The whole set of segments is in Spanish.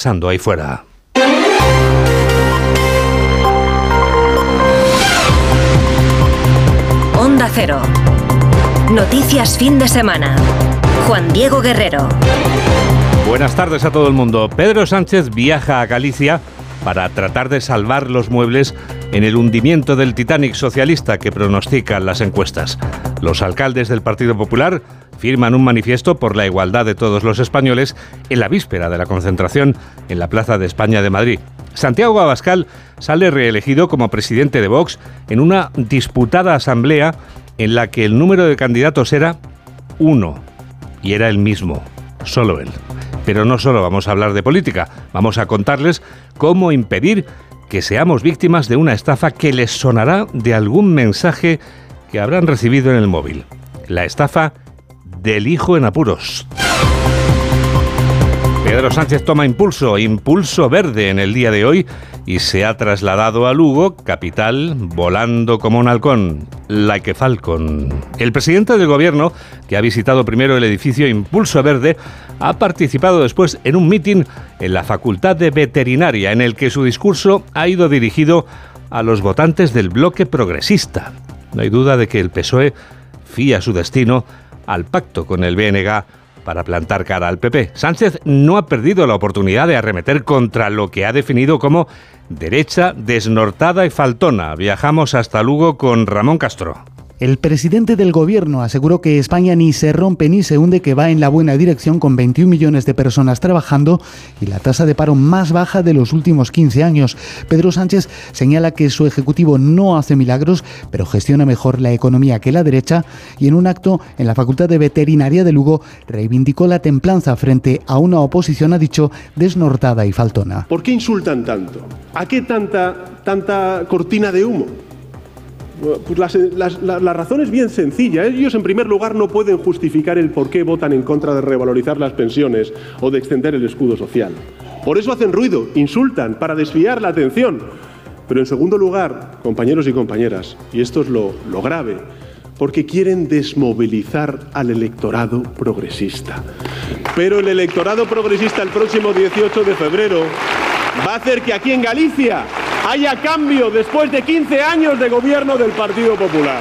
pasando ahí fuera. Onda Cero. Noticias fin de semana. Juan Diego Guerrero. Buenas tardes a todo el mundo. Pedro Sánchez viaja a Galicia para tratar de salvar los muebles en el hundimiento del Titanic socialista que pronostican las encuestas. Los alcaldes del Partido Popular firman un manifiesto por la igualdad de todos los españoles en la víspera de la concentración en la Plaza de España de Madrid. Santiago Abascal sale reelegido como presidente de Vox en una disputada asamblea en la que el número de candidatos era uno y era el mismo, solo él. Pero no solo vamos a hablar de política, vamos a contarles cómo impedir que seamos víctimas de una estafa que les sonará de algún mensaje que habrán recibido en el móvil. La estafa del hijo en apuros. Pedro Sánchez toma impulso, impulso verde en el día de hoy y se ha trasladado a Lugo, capital, volando como un halcón, like a falcon. El presidente del gobierno, que ha visitado primero el edificio Impulso Verde, ha participado después en un mitin en la Facultad de Veterinaria, en el que su discurso ha ido dirigido a los votantes del bloque progresista. No hay duda de que el PSOE fía su destino al pacto con el BNG para plantar cara al PP. Sánchez no ha perdido la oportunidad de arremeter contra lo que ha definido como derecha desnortada y faltona. Viajamos hasta Lugo con Ramón Castro. El presidente del gobierno aseguró que España ni se rompe ni se hunde, que va en la buena dirección con 21 millones de personas trabajando y la tasa de paro más baja de los últimos 15 años. Pedro Sánchez señala que su ejecutivo no hace milagros, pero gestiona mejor la economía que la derecha y en un acto en la Facultad de Veterinaria de Lugo reivindicó la templanza frente a una oposición, ha dicho, desnortada y faltona. ¿Por qué insultan tanto? ¿A qué tanta, tanta cortina de humo? Pues la, razón es bien sencilla. Ellos, en primer lugar, no pueden justificar el por qué votan en contra de revalorizar las pensiones o de extender el escudo social. Por eso hacen ruido, insultan, para desviar la atención. Pero en segundo lugar, compañeros y compañeras, y esto es lo, lo grave, porque quieren desmovilizar al electorado progresista. Pero el electorado progresista el próximo 18 de febrero va a hacer que aquí en Galicia haya cambio después de 15 años de gobierno del Partido Popular.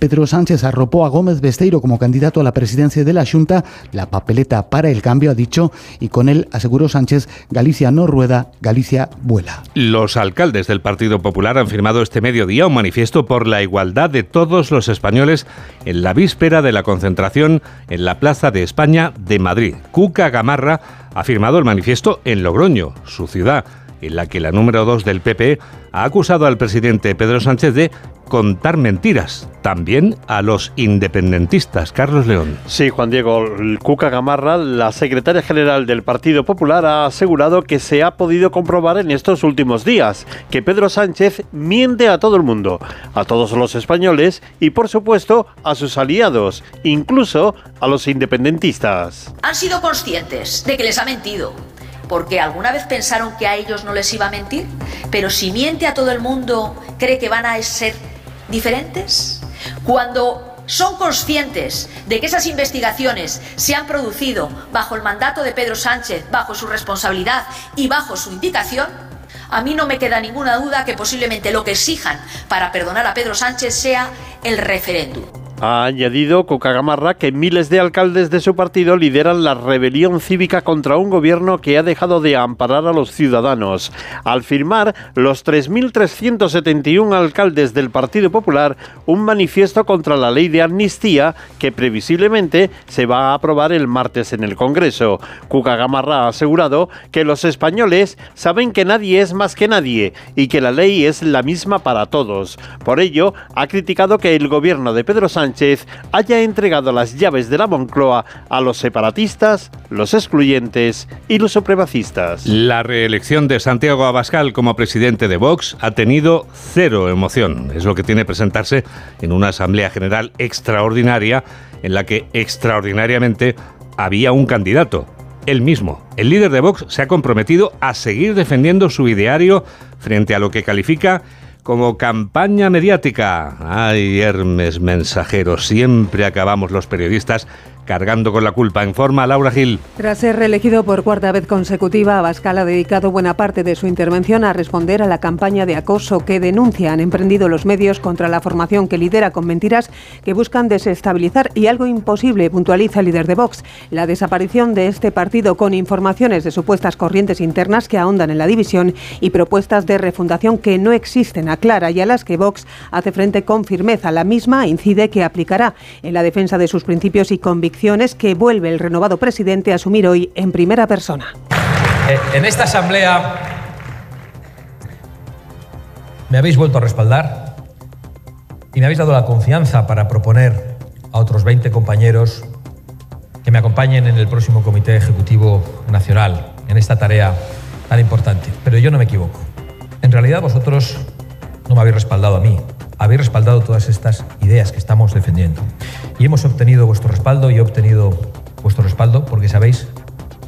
Pedro Sánchez arropó a Gómez Besteiro como candidato a la presidencia de la Junta, la papeleta para el cambio ha dicho, y con él aseguró Sánchez, Galicia no rueda, Galicia vuela. Los alcaldes del Partido Popular han firmado este mediodía un manifiesto por la igualdad de todos los españoles en la víspera de la concentración en la Plaza de España de Madrid. Cuca Gamarra ha firmado el manifiesto en Logroño, su ciudad en la que la número 2 del PP ha acusado al presidente Pedro Sánchez de contar mentiras, también a los independentistas. Carlos León. Sí, Juan Diego, Cuca Gamarra, la secretaria general del Partido Popular, ha asegurado que se ha podido comprobar en estos últimos días que Pedro Sánchez miente a todo el mundo, a todos los españoles y, por supuesto, a sus aliados, incluso a los independentistas. Han sido conscientes de que les ha mentido porque alguna vez pensaron que a ellos no les iba a mentir, pero si miente a todo el mundo, ¿cree que van a ser diferentes? Cuando son conscientes de que esas investigaciones se han producido bajo el mandato de Pedro Sánchez, bajo su responsabilidad y bajo su indicación, a mí no me queda ninguna duda que posiblemente lo que exijan para perdonar a Pedro Sánchez sea el referéndum. Ha añadido Gamarra que miles de alcaldes de su partido lideran la rebelión cívica contra un gobierno que ha dejado de amparar a los ciudadanos. Al firmar los 3.371 alcaldes del Partido Popular un manifiesto contra la ley de amnistía que previsiblemente se va a aprobar el martes en el Congreso. Gamarra ha asegurado que los españoles saben que nadie es más que nadie y que la ley es la misma para todos. Por ello, ha criticado que el gobierno de Pedro Sánchez haya entregado las llaves de la Moncloa a los separatistas, los excluyentes y los supremacistas. La reelección de Santiago Abascal como presidente de Vox ha tenido cero emoción. Es lo que tiene presentarse en una Asamblea General extraordinaria en la que extraordinariamente había un candidato, él mismo. El líder de Vox se ha comprometido a seguir defendiendo su ideario frente a lo que califica como campaña mediática. Ay, Hermes mensajero, siempre acabamos los periodistas cargando con la culpa. En forma, Laura Gil. Tras ser reelegido por cuarta vez consecutiva, Abascal ha dedicado buena parte de su intervención a responder a la campaña de acoso que denuncia han emprendido los medios contra la formación que lidera con mentiras que buscan desestabilizar y algo imposible, puntualiza el líder de Vox, la desaparición de este partido con informaciones de supuestas corrientes internas que ahondan en la división y propuestas de refundación que no existen, aclara y a las que Vox hace frente con firmeza. La misma incide que aplicará en la defensa de sus principios y convicciones que vuelve el renovado presidente a asumir hoy en primera persona. Eh, en esta asamblea me habéis vuelto a respaldar y me habéis dado la confianza para proponer a otros 20 compañeros que me acompañen en el próximo Comité Ejecutivo Nacional en esta tarea tan importante. Pero yo no me equivoco. En realidad vosotros no me habéis respaldado a mí, habéis respaldado todas estas ideas que estamos defendiendo. Y hemos obtenido vuestro respaldo y he obtenido vuestro respaldo porque sabéis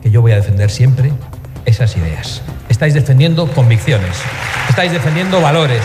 que yo voy a defender siempre esas ideas. Estáis defendiendo convicciones, estáis defendiendo valores,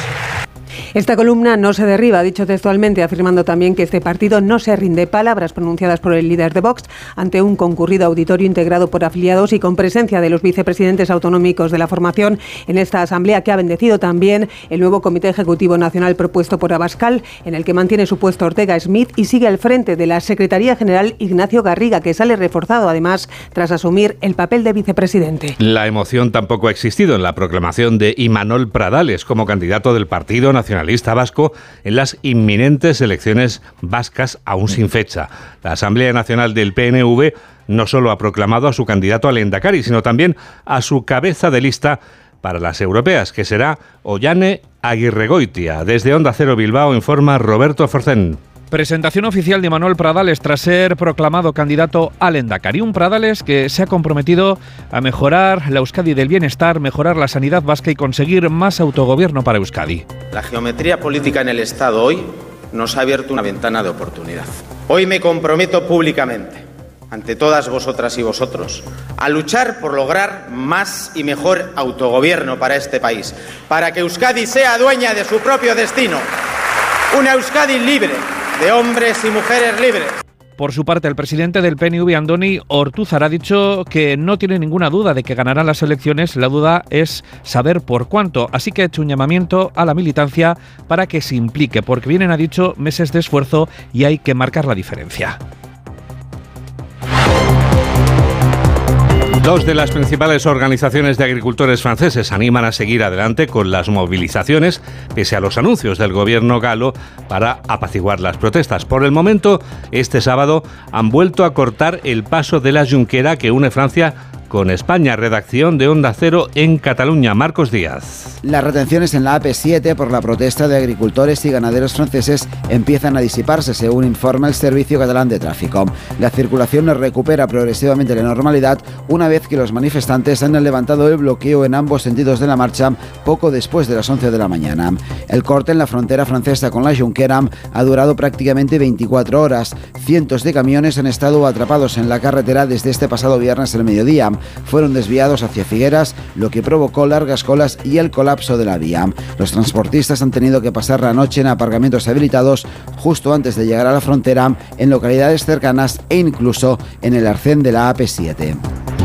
esta columna no se derriba, dicho textualmente, afirmando también que este partido no se rinde. Palabras pronunciadas por el líder de Vox ante un concurrido auditorio integrado por afiliados y con presencia de los vicepresidentes autonómicos de la formación en esta asamblea que ha bendecido también el nuevo Comité Ejecutivo Nacional propuesto por Abascal, en el que mantiene su puesto Ortega Smith y sigue al frente de la Secretaría General Ignacio Garriga, que sale reforzado además tras asumir el papel de vicepresidente. La emoción tampoco ha existido en la proclamación de Imanol Pradales como candidato del Partido Nacional nacionalista vasco en las inminentes elecciones vascas aún sin fecha. La Asamblea Nacional del PNV no solo ha proclamado a su candidato al Endacari, sino también a su cabeza de lista para las europeas, que será Ollane Aguirregoitia. Desde Onda Cero Bilbao informa Roberto Forcén. Presentación oficial de Manuel Pradales tras ser proclamado candidato al Endacari. Un Pradales que se ha comprometido a mejorar la Euskadi del bienestar, mejorar la sanidad vasca y conseguir más autogobierno para Euskadi. La geometría política en el Estado hoy nos ha abierto una ventana de oportunidad. Hoy me comprometo públicamente, ante todas vosotras y vosotros, a luchar por lograr más y mejor autogobierno para este país, para que Euskadi sea dueña de su propio destino. Una Euskadi libre de hombres y mujeres libres. Por su parte, el presidente del PNV, Andoni Ortuzar, ha dicho que no tiene ninguna duda de que ganarán las elecciones. La duda es saber por cuánto. Así que ha hecho un llamamiento a la militancia para que se implique, porque vienen, ha dicho, meses de esfuerzo y hay que marcar la diferencia. Dos de las principales organizaciones de agricultores franceses animan a seguir adelante con las movilizaciones, pese a los anuncios del gobierno galo para apaciguar las protestas. Por el momento, este sábado han vuelto a cortar el paso de la Junquera que une Francia con España. Redacción de Onda Cero en Cataluña. Marcos Díaz. Las retenciones en la AP7 por la protesta de agricultores y ganaderos franceses empiezan a disiparse, según informa el Servicio Catalán de Tráfico. La circulación recupera progresivamente la normalidad una vez que los manifestantes han levantado el bloqueo en ambos sentidos de la marcha poco después de las 11 de la mañana. El corte en la frontera francesa con la Junquera ha durado prácticamente 24 horas. Cientos de camiones han estado atrapados en la carretera desde este pasado viernes al mediodía fueron desviados hacia Figueras, lo que provocó largas colas y el colapso de la vía. Los transportistas han tenido que pasar la noche en aparcamientos habilitados justo antes de llegar a la frontera, en localidades cercanas e incluso en el arcén de la AP7.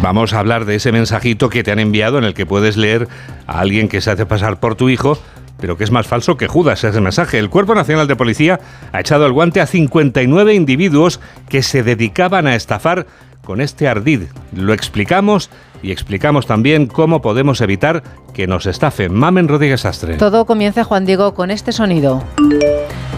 Vamos a hablar de ese mensajito que te han enviado en el que puedes leer a alguien que se hace pasar por tu hijo pero que es más falso que Judas ese mensaje. El Cuerpo Nacional de Policía ha echado el guante a 59 individuos que se dedicaban a estafar con este ardid. Lo explicamos y explicamos también cómo podemos evitar que nos estafe. Mamen Rodríguez Astre. Todo comienza, Juan Diego, con este sonido.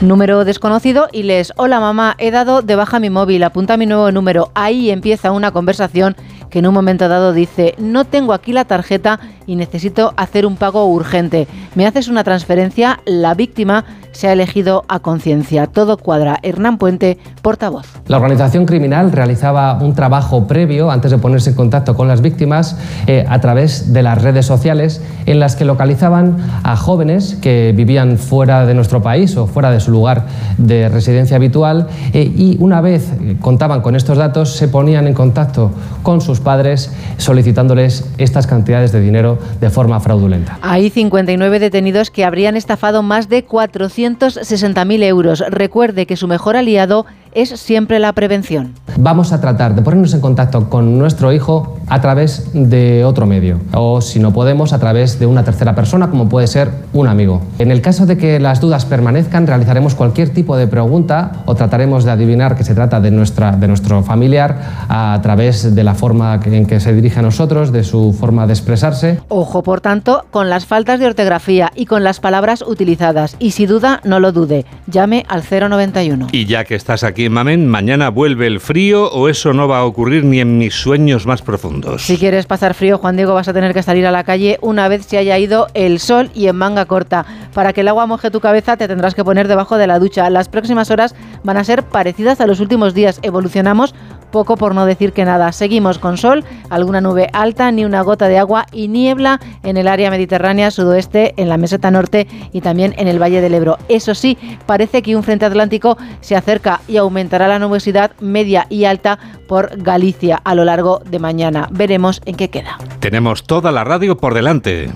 Número desconocido y les, hola mamá, he dado de baja mi móvil, apunta mi nuevo número. Ahí empieza una conversación que en un momento dado dice, no tengo aquí la tarjeta y necesito hacer un pago urgente. ¿Me haces una transferencia? La víctima se ha elegido a conciencia. Todo cuadra. Hernán Puente, portavoz. La organización criminal realizaba un trabajo previo antes de ponerse en contacto con las víctimas eh, a través de las redes sociales en las que localizaban a jóvenes que vivían fuera de nuestro país o fuera de su lugar de residencia habitual eh, y una vez contaban con estos datos se ponían en contacto con sus padres solicitándoles estas cantidades de dinero de forma fraudulenta. Hay 59 detenidos que habrían estafado más de 400 160.000 euros. Recuerde que su mejor aliado es siempre la prevención. Vamos a tratar de ponernos en contacto con nuestro hijo a través de otro medio o si no podemos a través de una tercera persona como puede ser un amigo. En el caso de que las dudas permanezcan realizaremos cualquier tipo de pregunta o trataremos de adivinar que se trata de, nuestra, de nuestro familiar a través de la forma en que se dirige a nosotros, de su forma de expresarse. Ojo, por tanto, con las faltas de ortografía y con las palabras utilizadas. Y si duda, no lo dude. Llame al 091. Y ya que estás aquí, Mamen, mañana vuelve el frío o eso no va a ocurrir ni en mis sueños más profundos. Si quieres pasar frío, Juan Diego, vas a tener que salir a la calle una vez se haya ido el sol y en manga corta. Para que el agua moje tu cabeza, te tendrás que poner debajo de la ducha. Las próximas horas van a ser parecidas a los últimos días. Evolucionamos poco por no decir que nada. Seguimos con sol, alguna nube alta, ni una gota de agua y niebla en el área mediterránea sudoeste, en la meseta norte y también en el Valle del Ebro. Eso sí, parece que un frente atlántico se acerca y aumentará la nubosidad media y alta por Galicia a lo largo de mañana. Veremos en qué queda. Tenemos toda la radio por delante.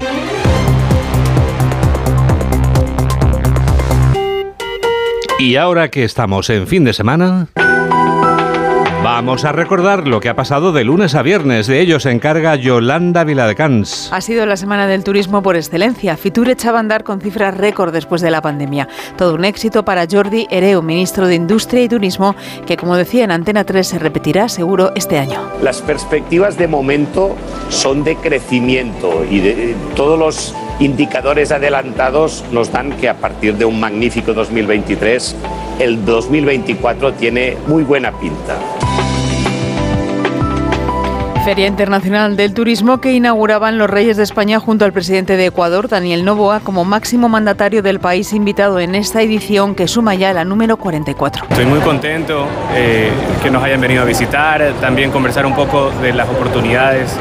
Y ahora que estamos en fin de semana... Vamos a recordar lo que ha pasado de lunes a viernes. De ello se encarga Yolanda Viladecans. Ha sido la semana del turismo por excelencia. Fitur echaba a andar con cifras récord después de la pandemia. Todo un éxito para Jordi Ereu, ministro de Industria y Turismo, que como decía en Antena 3 se repetirá seguro este año. Las perspectivas de momento son de crecimiento y de todos los indicadores adelantados nos dan que a partir de un magnífico 2023, el 2024 tiene muy buena pinta. Feria Internacional del Turismo que inauguraban los Reyes de España junto al presidente de Ecuador, Daniel Novoa, como máximo mandatario del país invitado en esta edición que suma ya la número 44. Estoy muy contento eh, que nos hayan venido a visitar, también conversar un poco de las oportunidades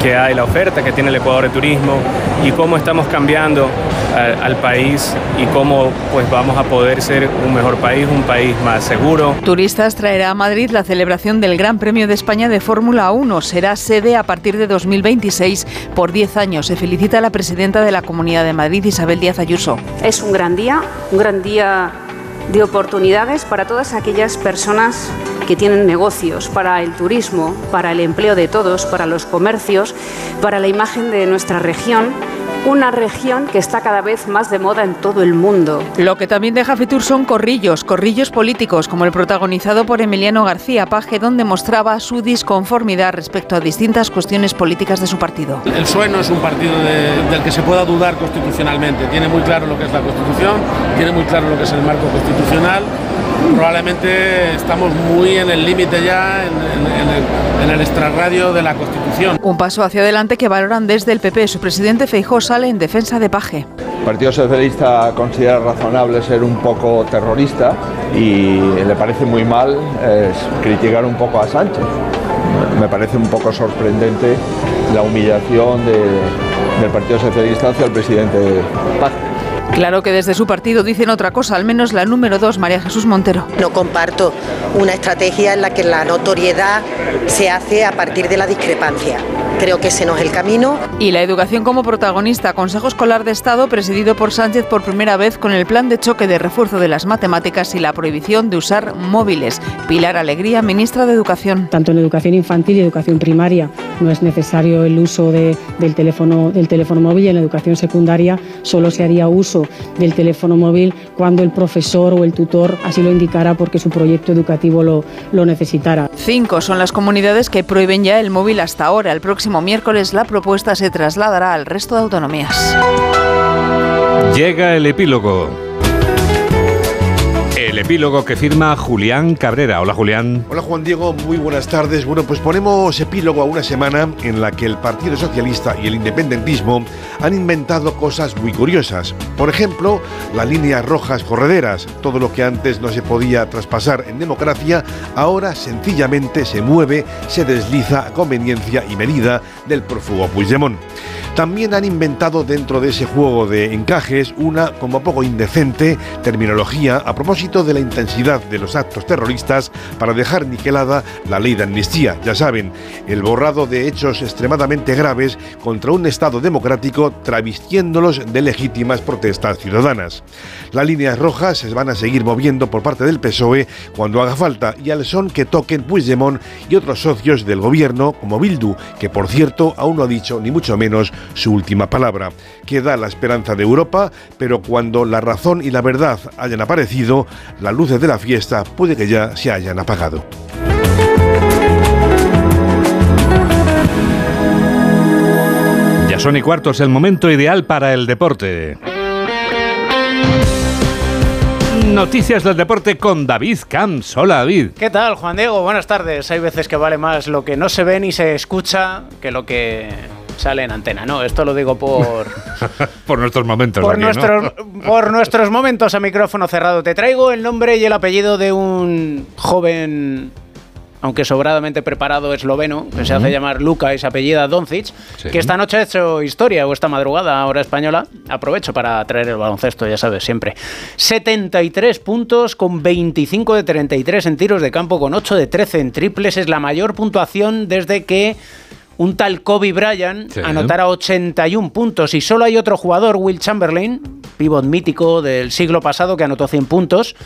que hay, la oferta que tiene el Ecuador de turismo y cómo estamos cambiando al, al país y cómo pues vamos a poder ser un mejor país, un país más seguro. Turistas traerá a Madrid la celebración del Gran Premio de España de Fórmula 1. Será sede a partir de 2026 por 10 años. Se felicita a la presidenta de la Comunidad de Madrid, Isabel Díaz Ayuso. Es un gran día, un gran día de oportunidades para todas aquellas personas que tienen negocios, para el turismo, para el empleo de todos, para los comercios, para la imagen de nuestra región una región que está cada vez más de moda en todo el mundo. Lo que también deja Fitur son corrillos, corrillos políticos, como el protagonizado por Emiliano García Paje, donde mostraba su disconformidad respecto a distintas cuestiones políticas de su partido. El PSOE no es un partido de, del que se pueda dudar constitucionalmente. Tiene muy claro lo que es la Constitución, tiene muy claro lo que es el marco constitucional. Probablemente estamos muy en el límite ya, en, en, en, el, en el extrarradio de la Constitución. Un paso hacia adelante que valoran desde el PP. Su presidente Feijó sale en defensa de Paje. El Partido Socialista considera razonable ser un poco terrorista y le parece muy mal eh, criticar un poco a Sánchez. Me parece un poco sorprendente la humillación de, del Partido Socialista hacia el presidente Paje. Claro que desde su partido dicen otra cosa, al menos la número dos, María Jesús Montero. No comparto una estrategia en la que la notoriedad se hace a partir de la discrepancia. Creo que ese no es el camino. Y la educación como protagonista, Consejo Escolar de Estado presidido por Sánchez por primera vez con el plan de choque de refuerzo de las matemáticas y la prohibición de usar móviles. Pilar Alegría, ministra de Educación. Tanto en educación infantil y educación primaria no es necesario el uso de, del, teléfono, del teléfono móvil y en la educación secundaria solo se haría uso del teléfono móvil cuando el profesor o el tutor así lo indicara porque su proyecto educativo lo, lo necesitara. Cinco son las comunidades que prohíben ya el móvil hasta ahora. El próximo miércoles la propuesta se trasladará al resto de autonomías. Llega el epílogo. El epílogo que firma Julián Cabrera. Hola Julián. Hola Juan Diego, muy buenas tardes. Bueno, pues ponemos epílogo a una semana en la que el Partido Socialista y el independentismo han inventado cosas muy curiosas. Por ejemplo, las líneas rojas correderas. Todo lo que antes no se podía traspasar en democracia, ahora sencillamente se mueve, se desliza a conveniencia y medida del prófugo Puigdemont. También han inventado dentro de ese juego de encajes una como poco indecente terminología a propósito de la intensidad de los actos terroristas para dejar niquelada la ley de amnistía. Ya saben, el borrado de hechos extremadamente graves contra un Estado democrático travestiéndolos de legítimas protestas ciudadanas. Las líneas rojas se van a seguir moviendo por parte del PSOE cuando haga falta y al son que toquen Puigdemont y otros socios del gobierno como Bildu, que por cierto aún no ha dicho ni mucho menos su última palabra. Queda la esperanza de Europa, pero cuando la razón y la verdad hayan aparecido, las luces de la fiesta puede que ya se hayan apagado. Ya son y cuartos el momento ideal para el deporte. Noticias del deporte con David Camps. Hola David. ¿Qué tal, Juan Diego? Buenas tardes. Hay veces que vale más lo que no se ve ni se escucha que lo que sale en antena. No, esto lo digo por... por nuestros momentos. Por, aquí, ¿no? nuestros, por nuestros momentos a micrófono cerrado. Te traigo el nombre y el apellido de un joven aunque sobradamente preparado esloveno, que se hace llamar Luka y se apellida Doncic, Sí. que esta noche ha hecho historia, o esta madrugada, hora española. Aprovecho para traer el baloncesto, ya sabes, siempre. 73 puntos con 25 de 33 en tiros de campo, con 8 de 13 en triples. Es la mayor puntuación desde que un tal Kobe Bryant Sí. anotara 81 puntos. Y solo hay otro jugador, Will Chamberlain, pivot mítico del siglo pasado, que anotó 100 puntos,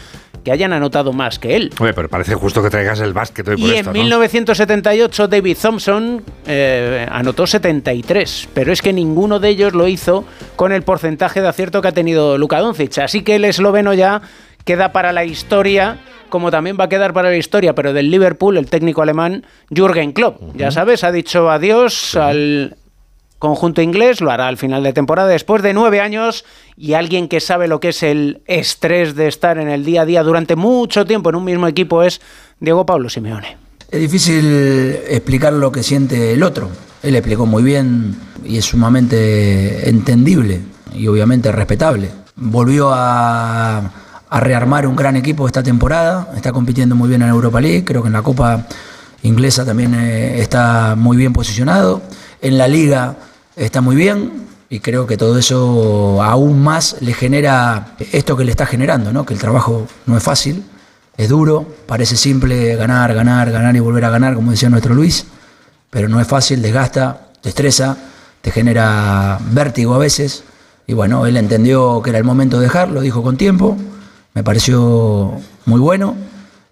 que hayan anotado más que él. Oye, pero parece justo que traigas el básquet hoy por Y esto, en ¿no? 1978 David Thompson eh, anotó 73, pero es que ninguno de ellos lo hizo con el porcentaje de acierto que ha tenido Luka Doncic. Así que el esloveno ya queda para la historia, como también va a quedar para la historia, pero del Liverpool, el técnico alemán Jürgen Klopp. Ya sabes, ha dicho adiós al conjunto inglés, lo hará al final de temporada después de nueve años y alguien que sabe lo que es el estrés de estar en el día a día durante mucho tiempo en un mismo equipo es Diego Pablo Simeone. Es difícil explicar lo que siente el otro. Él explicó muy bien y es sumamente entendible y obviamente respetable. Volvió a, a rearmar un gran equipo esta temporada, está compitiendo muy bien en Europa League, creo que en la Copa inglesa también eh, está muy bien posicionado, en la liga está muy bien y creo que todo eso aún más le genera esto que le está generando, ¿no? que el trabajo no es fácil, es duro, parece simple ganar, ganar, ganar y volver a ganar, como decía nuestro Luis, pero no es fácil, desgasta, te estresa, te genera vértigo a veces. Y bueno, él entendió que era el momento de dejar, lo dijo con tiempo, me pareció muy bueno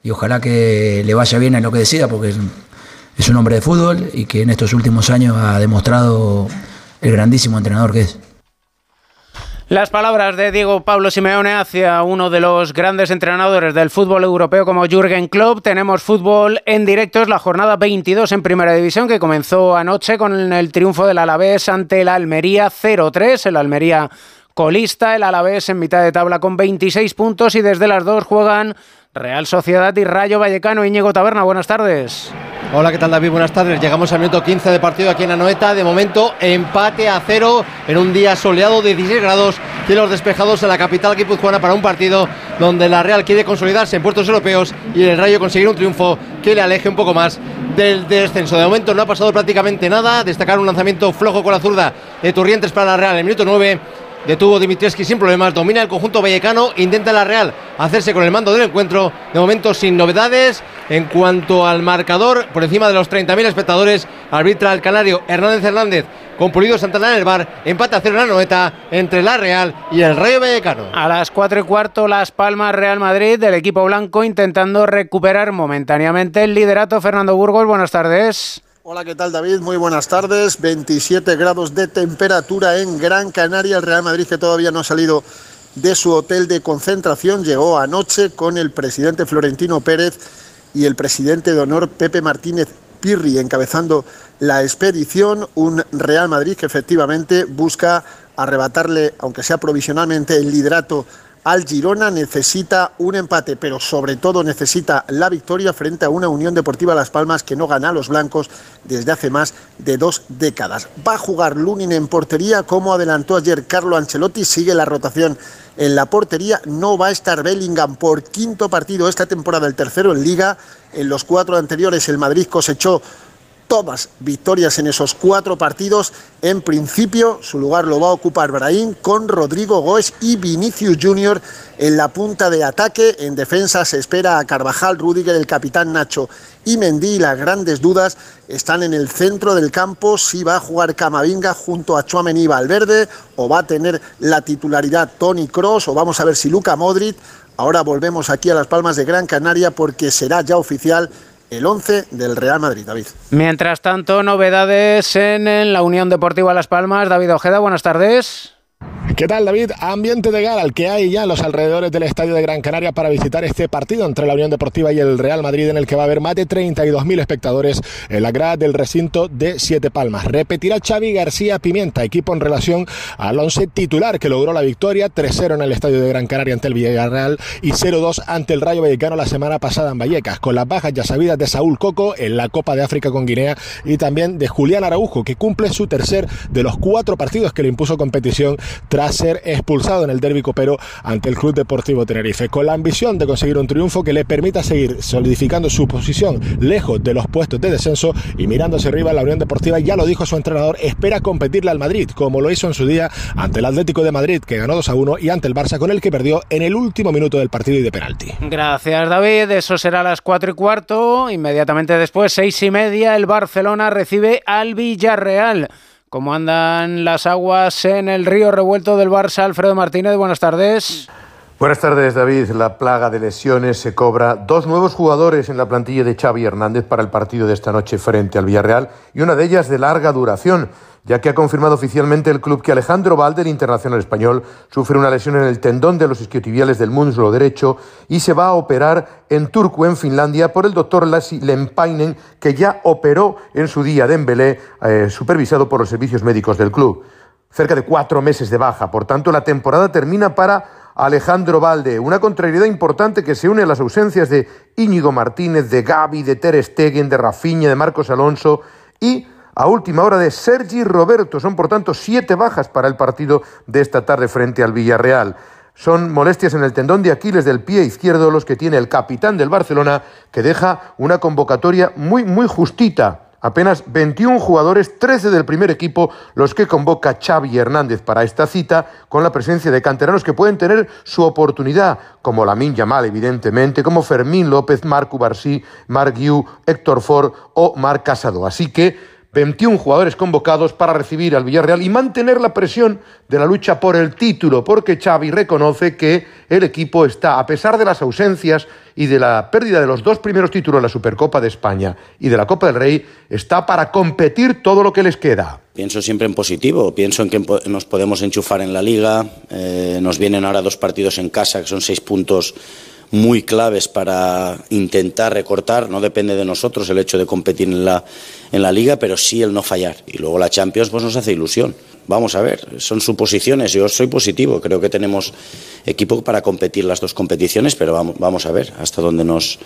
y ojalá que le vaya bien en lo que decida, porque es, un hombre de fútbol y que en estos últimos años ha demostrado el grandísimo entrenador que es. Las palabras de Diego Pablo Simeone hacia uno de los grandes entrenadores del fútbol europeo como Jürgen Klopp. Tenemos fútbol en directo, es la jornada 22 en Primera División que comenzó anoche con el triunfo del Alavés ante el Almería 0-3. El Almería colista, el Alavés en mitad de tabla con 26 puntos y desde las dos juegan Real Sociedad y Rayo Vallecano. Íñigo Taberna, buenas tardes. Hola, ¿qué tal David? Buenas tardes. Llegamos al minuto 15 de partido aquí en Anoeta. De momento, empate a cero en un día soleado de 16 grados, cielos despejados en la capital guipuzcoana para un partido donde la Real quiere consolidarse en puestos europeos y el Rayo conseguir un triunfo que le aleje un poco más del descenso. De momento no ha pasado prácticamente nada. Destacar un lanzamiento flojo con la zurda de Turrientes para la Real en el minuto 9. Detuvo Dimitrievski sin problemas, domina el conjunto vallecano, intenta la Real hacerse con el mando del encuentro. De momento sin novedades. En cuanto al marcador, por encima de los 30.000 espectadores, arbitra el canario Hernández Hernández con Pulido Santana en el bar. Empate a cero en la noeta entre la Real y el Rayo Vallecano. A las 4 y cuarto, Las Palmas Real Madrid, del equipo blanco, intentando recuperar momentáneamente el liderato. Fernando Burgos, buenas tardes. Hola, ¿qué tal David? Muy buenas tardes. 27 grados de temperatura en Gran Canaria. El Real Madrid que todavía no ha salido de su hotel de concentración. Llegó anoche con el presidente Florentino Pérez y el presidente de honor Pepe Martínez Pirri encabezando la expedición. Un Real Madrid que efectivamente busca arrebatarle, aunque sea provisionalmente, el liderato al Girona necesita un empate, pero sobre todo necesita la victoria frente a una Unión Deportiva Las Palmas que no gana a los blancos desde hace más de dos décadas. Va a jugar Lunin en portería, como adelantó ayer Carlo Ancelotti, sigue la rotación en la portería, no va a estar Bellingham por quinto partido esta temporada, el tercero en liga, en los cuatro anteriores el Madrid cosechó todas victorias en esos cuatro partidos. En principio, su lugar lo va a ocupar Brahim con Rodrigo Goes y Vinicius Junior en la punta de ataque. En defensa se espera a Carvajal, Rudiger, el capitán Nacho y Mendy. Las grandes dudas están en el centro del campo. Si va a jugar Camavinga junto a Chuamení Valverde o va a tener la titularidad Tony Cross o vamos a ver si Luca Modric. Ahora volvemos aquí a Las Palmas de Gran Canaria porque será ya oficial el 11 del Real Madrid, David. Mientras tanto, novedades en la Unión Deportiva Las Palmas. David Ojeda, buenas tardes. ¿Qué tal, David? Ambiente de gala, el que hay ya en los alrededores del Estadio de Gran Canaria para visitar este partido entre la Unión Deportiva y el Real Madrid, en el que va a haber más de 32.000 espectadores en la grada del recinto de Siete Palmas. Repetirá Xavi García Pimienta, equipo en relación al once titular que logró la victoria 3-0 en el Estadio de Gran Canaria ante el Villarreal y 0-2 ante el Rayo Vallecano la semana pasada en Vallecas, con las bajas ya sabidas de Saúl Coco en la Copa de África con Guinea y también de Julián Araujo, que cumple su tercer de los cuatro partidos que le impuso competición tras ser expulsado en el derbi copero ante el Club Deportivo Tenerife, con la ambición de conseguir un triunfo que le permita seguir solidificando su posición lejos de los puestos de descenso y mirando hacia arriba la Unión Deportiva, ya lo dijo su entrenador, espera competirle al Madrid, como lo hizo en su día ante el Atlético de Madrid, que ganó 2 a 1, y ante el Barça, con el que perdió en el último minuto del partido y de penalti. Gracias, David. Eso será a las 4 y cuarto. Inmediatamente después, seis y media, el Barcelona recibe al Villarreal. ¿Cómo andan las aguas en el río revuelto del Barça? Alfredo Martínez, buenas tardes. Buenas tardes, David. La plaga de lesiones se cobra. Dos nuevos jugadores en la plantilla de Xavi Hernández para el partido de esta noche frente al Villarreal y una de ellas de larga duración ya que ha confirmado oficialmente el club que Alejandro Valde, el internacional español, sufre una lesión en el tendón de los isquiotibiales del muslo derecho y se va a operar en Turku, en Finlandia, por el doctor Lassi Lempainen, que ya operó en su día de Embelé, eh, supervisado por los servicios médicos del club. Cerca de cuatro meses de baja, por tanto, la temporada termina para Alejandro Valde, una contrariedad importante que se une a las ausencias de Íñigo Martínez, de Gaby, de Ter Stegen, de Rafinha, de Marcos Alonso y a última hora de Sergi Roberto. Son, por tanto, siete bajas para el partido de esta tarde frente al Villarreal. Son molestias en el tendón de Aquiles del pie izquierdo los que tiene el capitán del Barcelona, que deja una convocatoria muy, muy justita. Apenas 21 jugadores, 13 del primer equipo, los que convoca Xavi Hernández para esta cita, con la presencia de canteranos que pueden tener su oportunidad, como Lamin Yamal, evidentemente, como Fermín López, Marco Barcí, Marc Guiu, Héctor Ford o Marc Casado. Así que 21 jugadores convocados para recibir al Villarreal y mantener la presión de la lucha por el título, porque Xavi reconoce que el equipo está, a pesar de las ausencias y de la pérdida de los dos primeros títulos de la Supercopa de España y de la Copa del Rey, está para competir todo lo que les queda. Pienso siempre en positivo, pienso en que nos podemos enchufar en la liga, eh, nos vienen ahora dos partidos en casa que son seis puntos muy claves para intentar recortar. No depende de nosotros el hecho de competir en la, en la liga, pero sí el no fallar. Y luego la Champions pues nos hace ilusión. Vamos a ver, son suposiciones. Yo soy positivo, creo que tenemos equipo para competir las dos competiciones, pero vamos, a ver hasta dónde nos,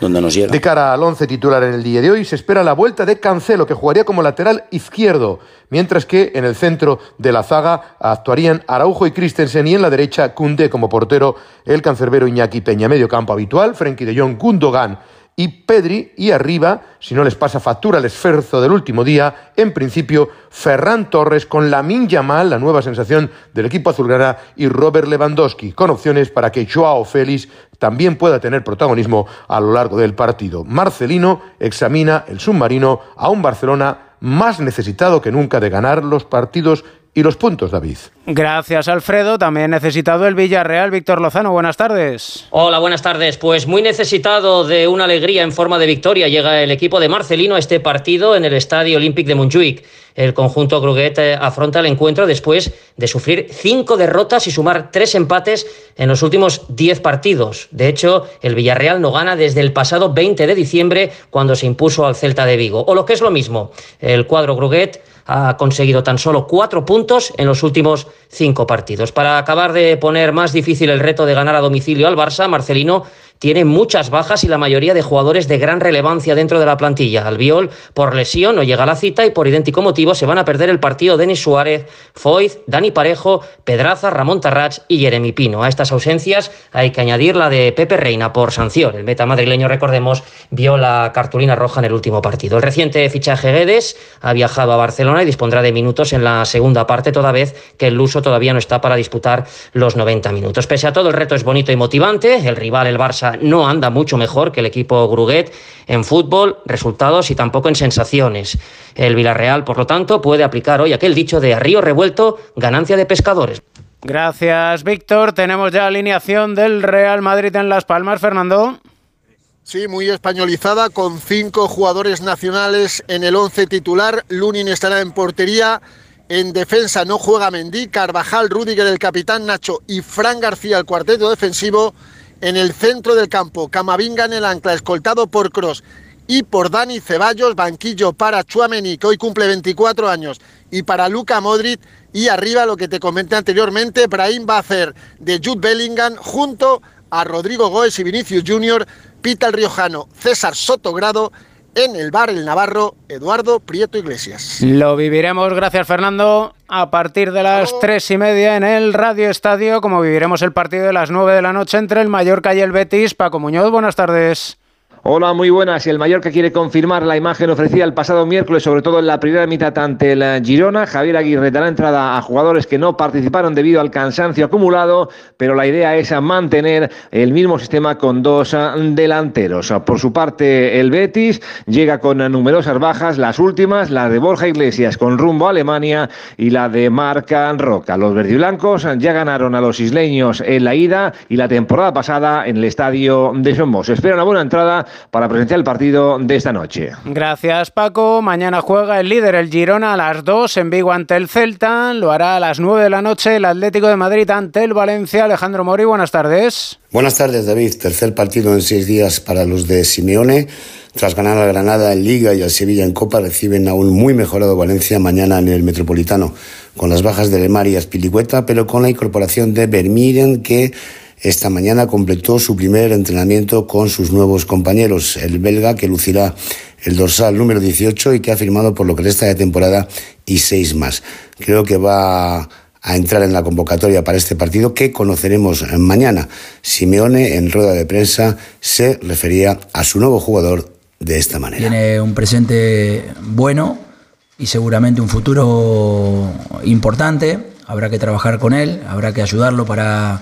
dónde nos llega. De cara al once titular en el día de hoy, se espera la vuelta de Cancelo, que jugaría como lateral izquierdo, mientras que en el centro de la zaga actuarían Araujo y Christensen y en la derecha Kunde como portero, el cancerbero Iñaki Peña. Medio campo habitual, Frenkie de Jong, Gundogan y Pedri, y arriba, si no les pasa factura el esfuerzo del último día, en principio, Ferran Torres con la Yamal, la nueva sensación del equipo azulgrana, y Robert Lewandowski, con opciones para que Joao Félix también pueda tener protagonismo a lo largo del partido. Marcelino examina el submarino a un Barcelona más necesitado que nunca de ganar los partidos y los puntos, David. Gracias, Alfredo. También necesitado el Villarreal. Víctor Lozano, buenas tardes. Hola, buenas tardes. Pues muy necesitado de una alegría en forma de victoria llega el equipo de Marcelino a este partido en el Estadio Olímpic de Montjuic. El conjunto Gruguet eh, afronta el encuentro después de sufrir cinco derrotas y sumar tres empates en los últimos diez partidos. De hecho, el Villarreal no gana desde el pasado 20 de diciembre cuando se impuso al Celta de Vigo. O lo que es lo mismo, el cuadro Gruguet ha conseguido tan solo cuatro puntos en los últimos cinco partidos. Para acabar de poner más difícil el reto de ganar a domicilio al Barça, Marcelino tiene muchas bajas y la mayoría de jugadores de gran relevancia dentro de la plantilla. Albiol, por lesión, no llega a la cita y por idéntico motivo se van a perder el partido Denis Suárez, Foyz, Dani Parejo, Pedraza, Ramón Tarrach y Jeremy Pino. A estas ausencias hay que añadir la de Pepe Reina por sanción. El meta madrileño, recordemos, vio la cartulina roja en el último partido. El reciente fichaje Guedes ha viajado a Barcelona y dispondrá de minutos en la segunda parte, toda vez que el luso todavía no está para disputar los 90 minutos. Pese a todo, el reto es bonito y motivante. El rival, el Barça, no anda mucho mejor que el equipo Gruguet en fútbol, resultados y tampoco en sensaciones. El Villarreal, por lo tanto, puede aplicar hoy aquel dicho de a río revuelto, ganancia de pescadores. Gracias, Víctor. Tenemos ya alineación del Real Madrid en Las Palmas, Fernando. Sí, muy españolizada, con cinco jugadores nacionales en el once titular. Lunin estará en portería. En defensa no juega Mendy, Carvajal, Rudiger, el capitán Nacho y Fran García, el cuarteto defensivo. En el centro del campo, Camavinga en el ancla, escoltado por Cross y por Dani Ceballos, banquillo para Chuameni, que hoy cumple 24 años, y para Luca Modric, y arriba lo que te comenté anteriormente, Brahim hacer de Jude Bellingham, junto a Rodrigo Goes y Vinicius Junior, Pita el Riojano, César Sotogrado, en el bar El Navarro, Eduardo Prieto Iglesias. Lo viviremos, gracias Fernando, a partir de las tres y media en el Radio Estadio, como viviremos el partido de las nueve de la noche entre el Mallorca y el Betis. Paco Muñoz, buenas tardes. Hola, muy buenas. El Mallorca quiere confirmar la imagen ofrecida el pasado miércoles, sobre todo en la primera mitad ante el Girona. Javier Aguirre dará entrada a jugadores que no participaron debido al cansancio acumulado, pero la idea es mantener el mismo sistema con dos delanteros. Por su parte, el Betis llega con numerosas bajas, las últimas, la de Borja Iglesias con rumbo a Alemania y la de Marca Roca. Los verdiblancos ya ganaron a los isleños en la ida y la temporada pasada en el estadio de Somos. espera una buena entrada para presenciar el partido de esta noche. Gracias Paco. Mañana juega el líder, el Girona, a las 2 en Vigo ante el Celta. Lo hará a las 9 de la noche el Atlético de Madrid ante el Valencia. Alejandro Mori, buenas tardes. Buenas tardes David. Tercer partido en seis días para los de Simeone. Tras ganar a Granada en Liga y al Sevilla en Copa, reciben a un muy mejorado Valencia mañana en el Metropolitano, con las bajas de Lemar y Aspilicueta, pero con la incorporación de Vermiren, que esta mañana completó su primer entrenamiento con sus nuevos compañeros, el belga que lucirá el dorsal número 18 y que ha firmado por lo que resta de temporada y seis más. Creo que va a entrar en la convocatoria para este partido que conoceremos mañana. Simeone en rueda de prensa se refería a su nuevo jugador de esta manera. Tiene un presente bueno y seguramente un futuro importante. Habrá que trabajar con él, habrá que ayudarlo para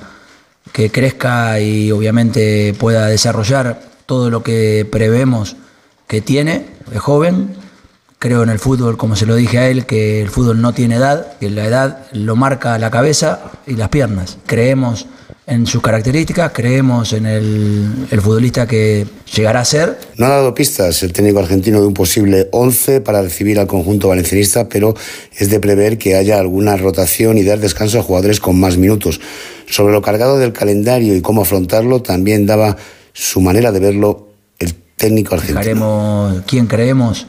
que crezca y obviamente pueda desarrollar todo lo que prevemos que tiene, es joven. Creo en el fútbol, como se lo dije a él, que el fútbol no tiene edad, que la edad lo marca la cabeza y las piernas. Creemos en sus características, creemos en el, el, futbolista que llegará a ser. No ha dado pistas el técnico argentino de un posible 11 para recibir al conjunto valencianista, pero es de prever que haya alguna rotación y dar descanso a jugadores con más minutos. Sobre lo cargado del calendario y cómo afrontarlo, también daba su manera de verlo el técnico argentino. Fijaremos quién creemos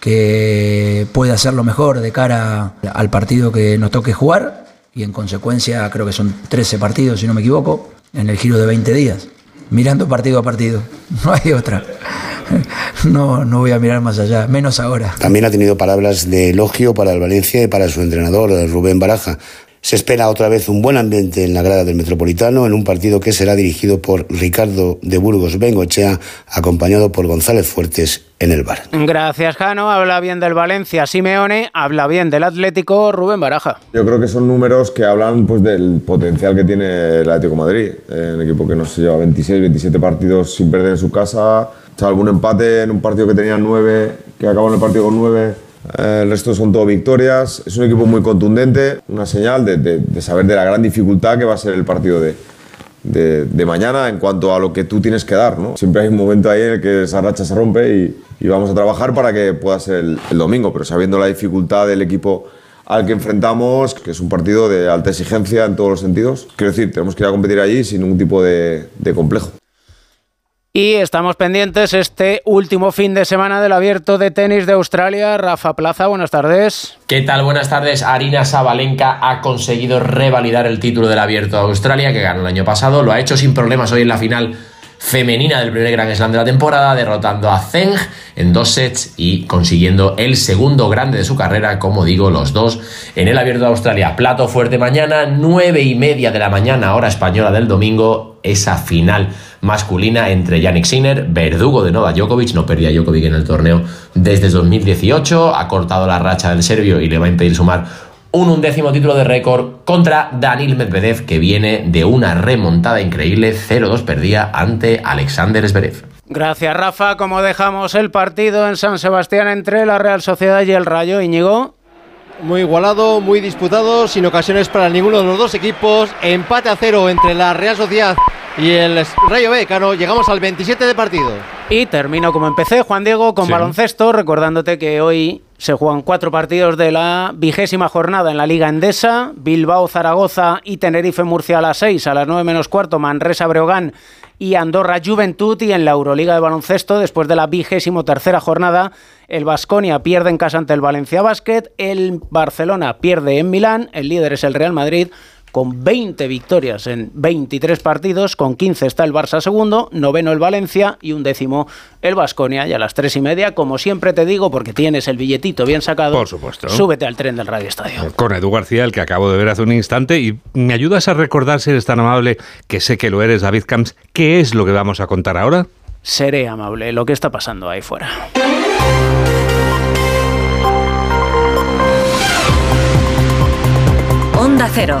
que puede hacerlo mejor de cara al partido que nos toque jugar y en consecuencia creo que son 13 partidos, si no me equivoco, en el giro de 20 días, mirando partido a partido, no hay otra. No, no voy a mirar más allá, menos ahora. También ha tenido palabras de elogio para el Valencia y para su entrenador, Rubén Baraja. Se espera otra vez un buen ambiente en la grada del Metropolitano en un partido que será dirigido por Ricardo de Burgos Bengochea, acompañado por González Fuertes en el bar. Gracias, Jano. Habla bien del Valencia Simeone, habla bien del Atlético Rubén Baraja. Yo creo que son números que hablan pues, del potencial que tiene el Atlético Madrid. Un equipo que no se lleva 26, 27 partidos sin perder en su casa. algún empate en un partido que tenía 9, que acabó en el partido con 9 el resto son todo victorias. Es un equipo muy contundente, una señal de, saber de la gran dificultad que va a ser el partido de, de, mañana en cuanto a lo que tú tienes que dar. ¿no? Siempre hay un momento ahí en el que esa racha se rompe y, vamos a trabajar para que pueda ser el, el, domingo, pero sabiendo la dificultad del equipo al que enfrentamos, que es un partido de alta exigencia en todos los sentidos. Quiero decir, tenemos que ir a competir allí sin ningún tipo de complejo. Y estamos pendientes este último fin de semana del abierto de tenis de Australia. Rafa Plaza, buenas tardes. ¿Qué tal? Buenas tardes. Arina Sabalenka ha conseguido revalidar el título del abierto de Australia que ganó el año pasado. Lo ha hecho sin problemas hoy en la final femenina del primer Grand Slam de la temporada, derrotando a Zeng en dos sets y consiguiendo el segundo grande de su carrera, como digo, los dos en el Abierto de Australia. Plato fuerte mañana, nueve y media de la mañana, hora española del domingo, esa final masculina entre Yannick Sinner, verdugo de Nova Djokovic, no perdía Djokovic en el torneo desde 2018, ha cortado la racha del serbio y le va a impedir sumar un undécimo título de récord contra Danil Medvedev, que viene de una remontada increíble, 0-2 perdía ante Alexander Zverev. Gracias, Rafa. Como dejamos el partido en San Sebastián entre la Real Sociedad y el Rayo, Íñigo. Muy igualado, muy disputado, sin ocasiones para ninguno de los dos equipos. Empate a cero entre la Real Sociedad y el Rayo Vallecano. Llegamos al 27 de partido. Y termino como empecé, Juan Diego, con baloncesto, recordándote que hoy se juegan cuatro partidos de la vigésima jornada en la Liga Endesa. Bilbao, Zaragoza y Tenerife, Murcia a las seis, a las nueve menos cuarto, Manresa, Breogán y Andorra Juventud y en la Euroliga de baloncesto después de la vigésimo tercera jornada el Vasconia pierde en casa ante el Valencia Basket, el Barcelona pierde en Milán, el líder es el Real Madrid con 20 victorias en 23 partidos, con 15 está el Barça segundo, noveno el Valencia y un décimo el Vasconia. Y a las tres y media, como siempre te digo, porque tienes el billetito bien sacado, Por supuesto. súbete al tren del Radio Estadio. Con Edu García, el que acabo de ver hace un instante, y me ayudas a recordar, si eres tan amable, que sé que lo eres, David Camps, ¿qué es lo que vamos a contar ahora? Seré amable, lo que está pasando ahí fuera. Onda Cero.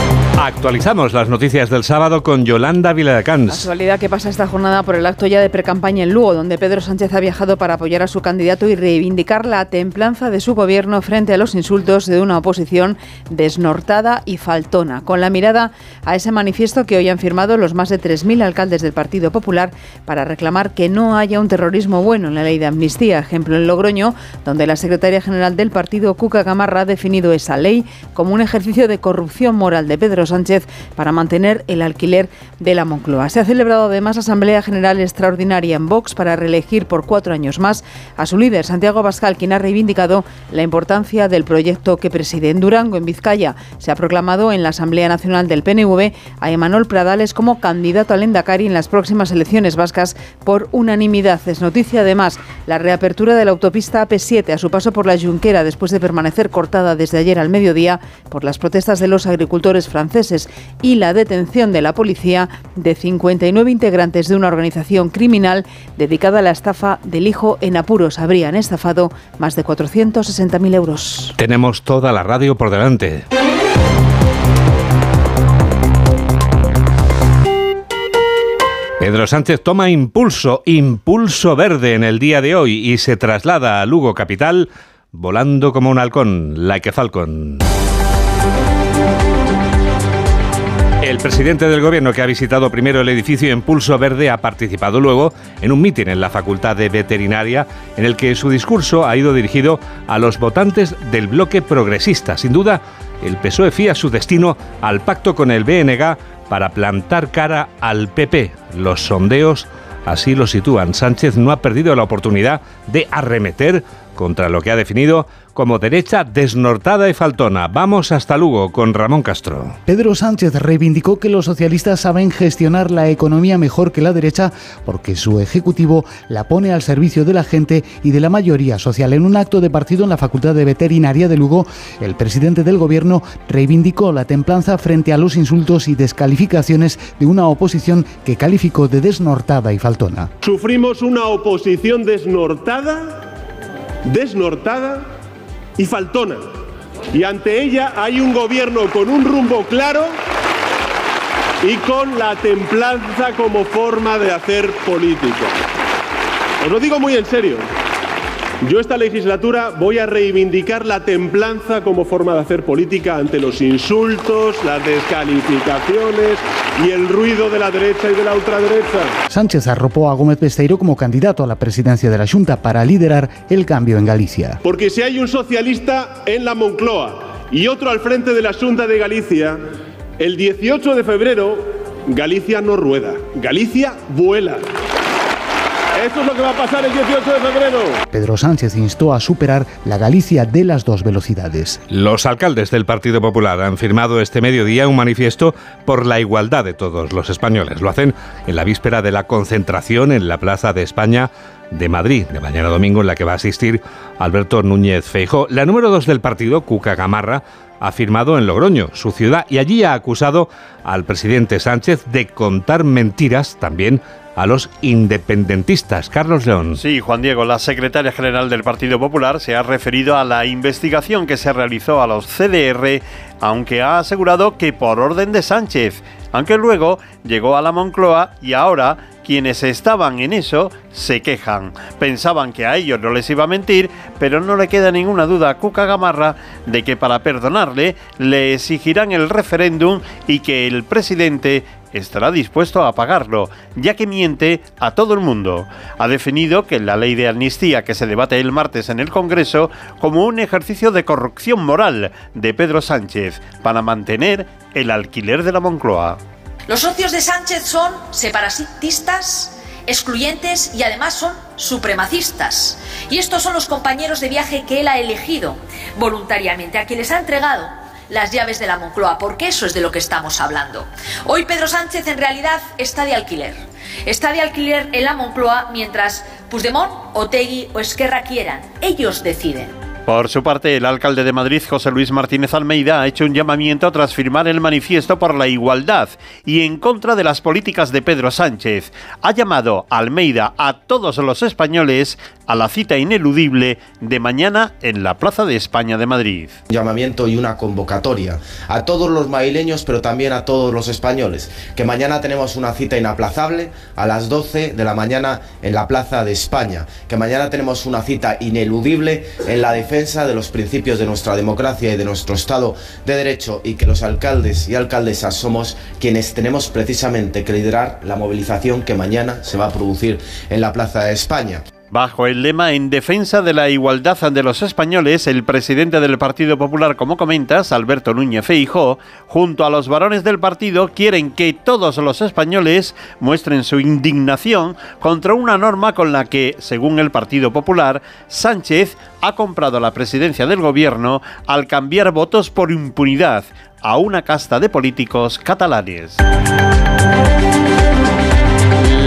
Actualizamos las noticias del sábado con Yolanda Viladecans. Casualidad que pasa esta jornada por el acto ya de precampaña en Lugo, donde Pedro Sánchez ha viajado para apoyar a su candidato y reivindicar la templanza de su gobierno frente a los insultos de una oposición desnortada y faltona. Con la mirada a ese manifiesto que hoy han firmado los más de 3.000 alcaldes del Partido Popular para reclamar que no haya un terrorismo bueno en la ley de amnistía. Ejemplo en Logroño, donde la secretaria general del partido, Cuca Gamarra, ha definido esa ley como un ejercicio de corrupción moral de Pedro Sánchez para mantener el alquiler de la Moncloa. Se ha celebrado además Asamblea General Extraordinaria en Vox para reelegir por cuatro años más a su líder, Santiago Abascal, quien ha reivindicado la importancia del proyecto que preside. En Durango, en Vizcaya, se ha proclamado en la Asamblea Nacional del PNV a Emanuel Pradales como candidato al Endacari en las próximas elecciones vascas por unanimidad. Es noticia además la reapertura de la autopista AP7 a su paso por la Junquera después de permanecer cortada desde ayer al mediodía por las protestas de los agricultores franceses y la detención de la policía de 59 integrantes de una organización criminal dedicada a la estafa del hijo en apuros. Habrían estafado más de 460.000 euros. Tenemos toda la radio por delante. Pedro Sánchez toma impulso, impulso verde en el día de hoy y se traslada a Lugo Capital volando como un halcón, like a falcon. El presidente del gobierno que ha visitado primero el edificio Impulso Verde ha participado luego en un mitin en la Facultad de Veterinaria en el que su discurso ha ido dirigido a los votantes del bloque progresista. Sin duda, el PSOE fía su destino al pacto con el BNG para plantar cara al PP. Los sondeos así lo sitúan. Sánchez no ha perdido la oportunidad de arremeter contra lo que ha definido como derecha desnortada y faltona. Vamos hasta Lugo con Ramón Castro. Pedro Sánchez reivindicó que los socialistas saben gestionar la economía mejor que la derecha porque su ejecutivo la pone al servicio de la gente y de la mayoría social. En un acto de partido en la Facultad de Veterinaria de Lugo, el presidente del gobierno reivindicó la templanza frente a los insultos y descalificaciones de una oposición que calificó de desnortada y faltona. Sufrimos una oposición desnortada, desnortada y faltona. Y ante ella hay un gobierno con un rumbo claro y con la templanza como forma de hacer política. Os lo digo muy en serio. Yo esta legislatura voy a reivindicar la templanza como forma de hacer política ante los insultos, las descalificaciones y el ruido de la derecha y de la ultraderecha. Sánchez arropó a Gómez Besteiro como candidato a la presidencia de la Junta para liderar el cambio en Galicia. Porque si hay un socialista en la Moncloa y otro al frente de la Junta de Galicia, el 18 de febrero Galicia no rueda, Galicia vuela. Esto es lo que va a pasar el 18 de febrero. Pedro Sánchez instó a superar la Galicia de las dos velocidades. Los alcaldes del Partido Popular han firmado este mediodía un manifiesto por la igualdad de todos los españoles. Lo hacen en la víspera de la concentración en la Plaza de España de Madrid, de mañana domingo, en la que va a asistir Alberto Núñez Feijóo. La número dos del partido, Cuca Gamarra, ha firmado en Logroño, su ciudad, y allí ha acusado al presidente Sánchez de contar mentiras también a los independentistas. Carlos León. Sí, Juan Diego, la secretaria general del Partido Popular se ha referido a la investigación que se realizó a los CDR, aunque ha asegurado que por orden de Sánchez, aunque luego llegó a la Moncloa y ahora quienes estaban en eso se quejan. Pensaban que a ellos no les iba a mentir, pero no le queda ninguna duda a Cuca Gamarra de que para perdonarle le exigirán el referéndum y que el presidente estará dispuesto a pagarlo, ya que miente a todo el mundo. Ha definido que la ley de amnistía que se debate el martes en el Congreso como un ejercicio de corrupción moral de Pedro Sánchez para mantener el alquiler de la Moncloa. Los socios de Sánchez son separatistas, excluyentes y además son supremacistas. Y estos son los compañeros de viaje que él ha elegido voluntariamente, a quienes ha entregado las llaves de la Moncloa, porque eso es de lo que estamos hablando. Hoy Pedro Sánchez en realidad está de alquiler. Está de alquiler en la Moncloa mientras Puigdemont, Otegui o Esquerra quieran. Ellos deciden. Por su parte, el alcalde de Madrid, José Luis Martínez Almeida, ha hecho un llamamiento tras firmar el manifiesto por la igualdad y en contra de las políticas de Pedro Sánchez. Ha llamado Almeida a todos los españoles a la cita ineludible de mañana en la Plaza de España de Madrid. Un llamamiento y una convocatoria a todos los madrileños, pero también a todos los españoles, que mañana tenemos una cita inaplazable a las 12 de la mañana en la Plaza de España, que mañana tenemos una cita ineludible en la defensa defensa de los principios de nuestra democracia y de nuestro Estado de Derecho y que los alcaldes y alcaldesas somos quienes tenemos precisamente que liderar la movilización que mañana se va a producir en la Plaza de España. Bajo el lema En defensa de la igualdad de los españoles, el presidente del Partido Popular, como comentas, Alberto Núñez Feijóo, junto a los varones del partido, quieren que todos los españoles muestren su indignación contra una norma con la que, según el Partido Popular, Sánchez ha comprado la presidencia del gobierno al cambiar votos por impunidad a una casta de políticos catalanes.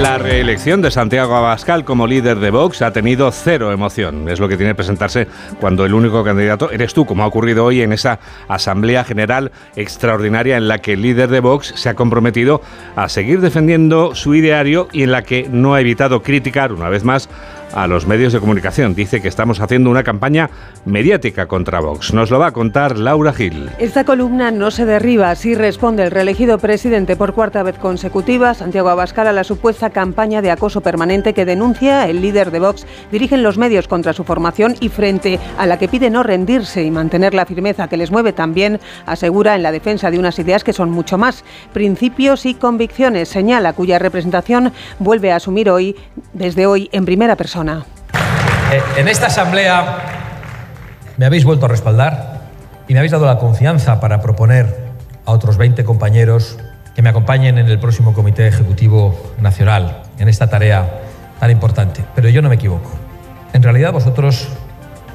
La reelección de Santiago Abascal como líder de Vox ha tenido cero emoción. Es lo que tiene presentarse cuando el único candidato eres tú, como ha ocurrido hoy en esa Asamblea General extraordinaria en la que el líder de Vox se ha comprometido a seguir defendiendo su ideario y en la que no ha evitado criticar una vez más a los medios de comunicación. Dice que estamos haciendo una campaña mediática contra Vox. Nos lo va a contar Laura Gil. Esta columna no se derriba, así responde el reelegido presidente por cuarta vez consecutiva, Santiago Abascal, a la supuesta campaña de acoso permanente que denuncia el líder de Vox. Dirigen los medios contra su formación y frente a la que pide no rendirse y mantener la firmeza que les mueve también, asegura en la defensa de unas ideas que son mucho más, principios y convicciones, señala cuya representación vuelve a asumir hoy, desde hoy, en primera persona. Eh, en esta asamblea me habéis vuelto a respaldar y me habéis dado la confianza para proponer a otros 20 compañeros que me acompañen en el próximo Comité Ejecutivo Nacional, en esta tarea tan importante. Pero yo no me equivoco. En realidad vosotros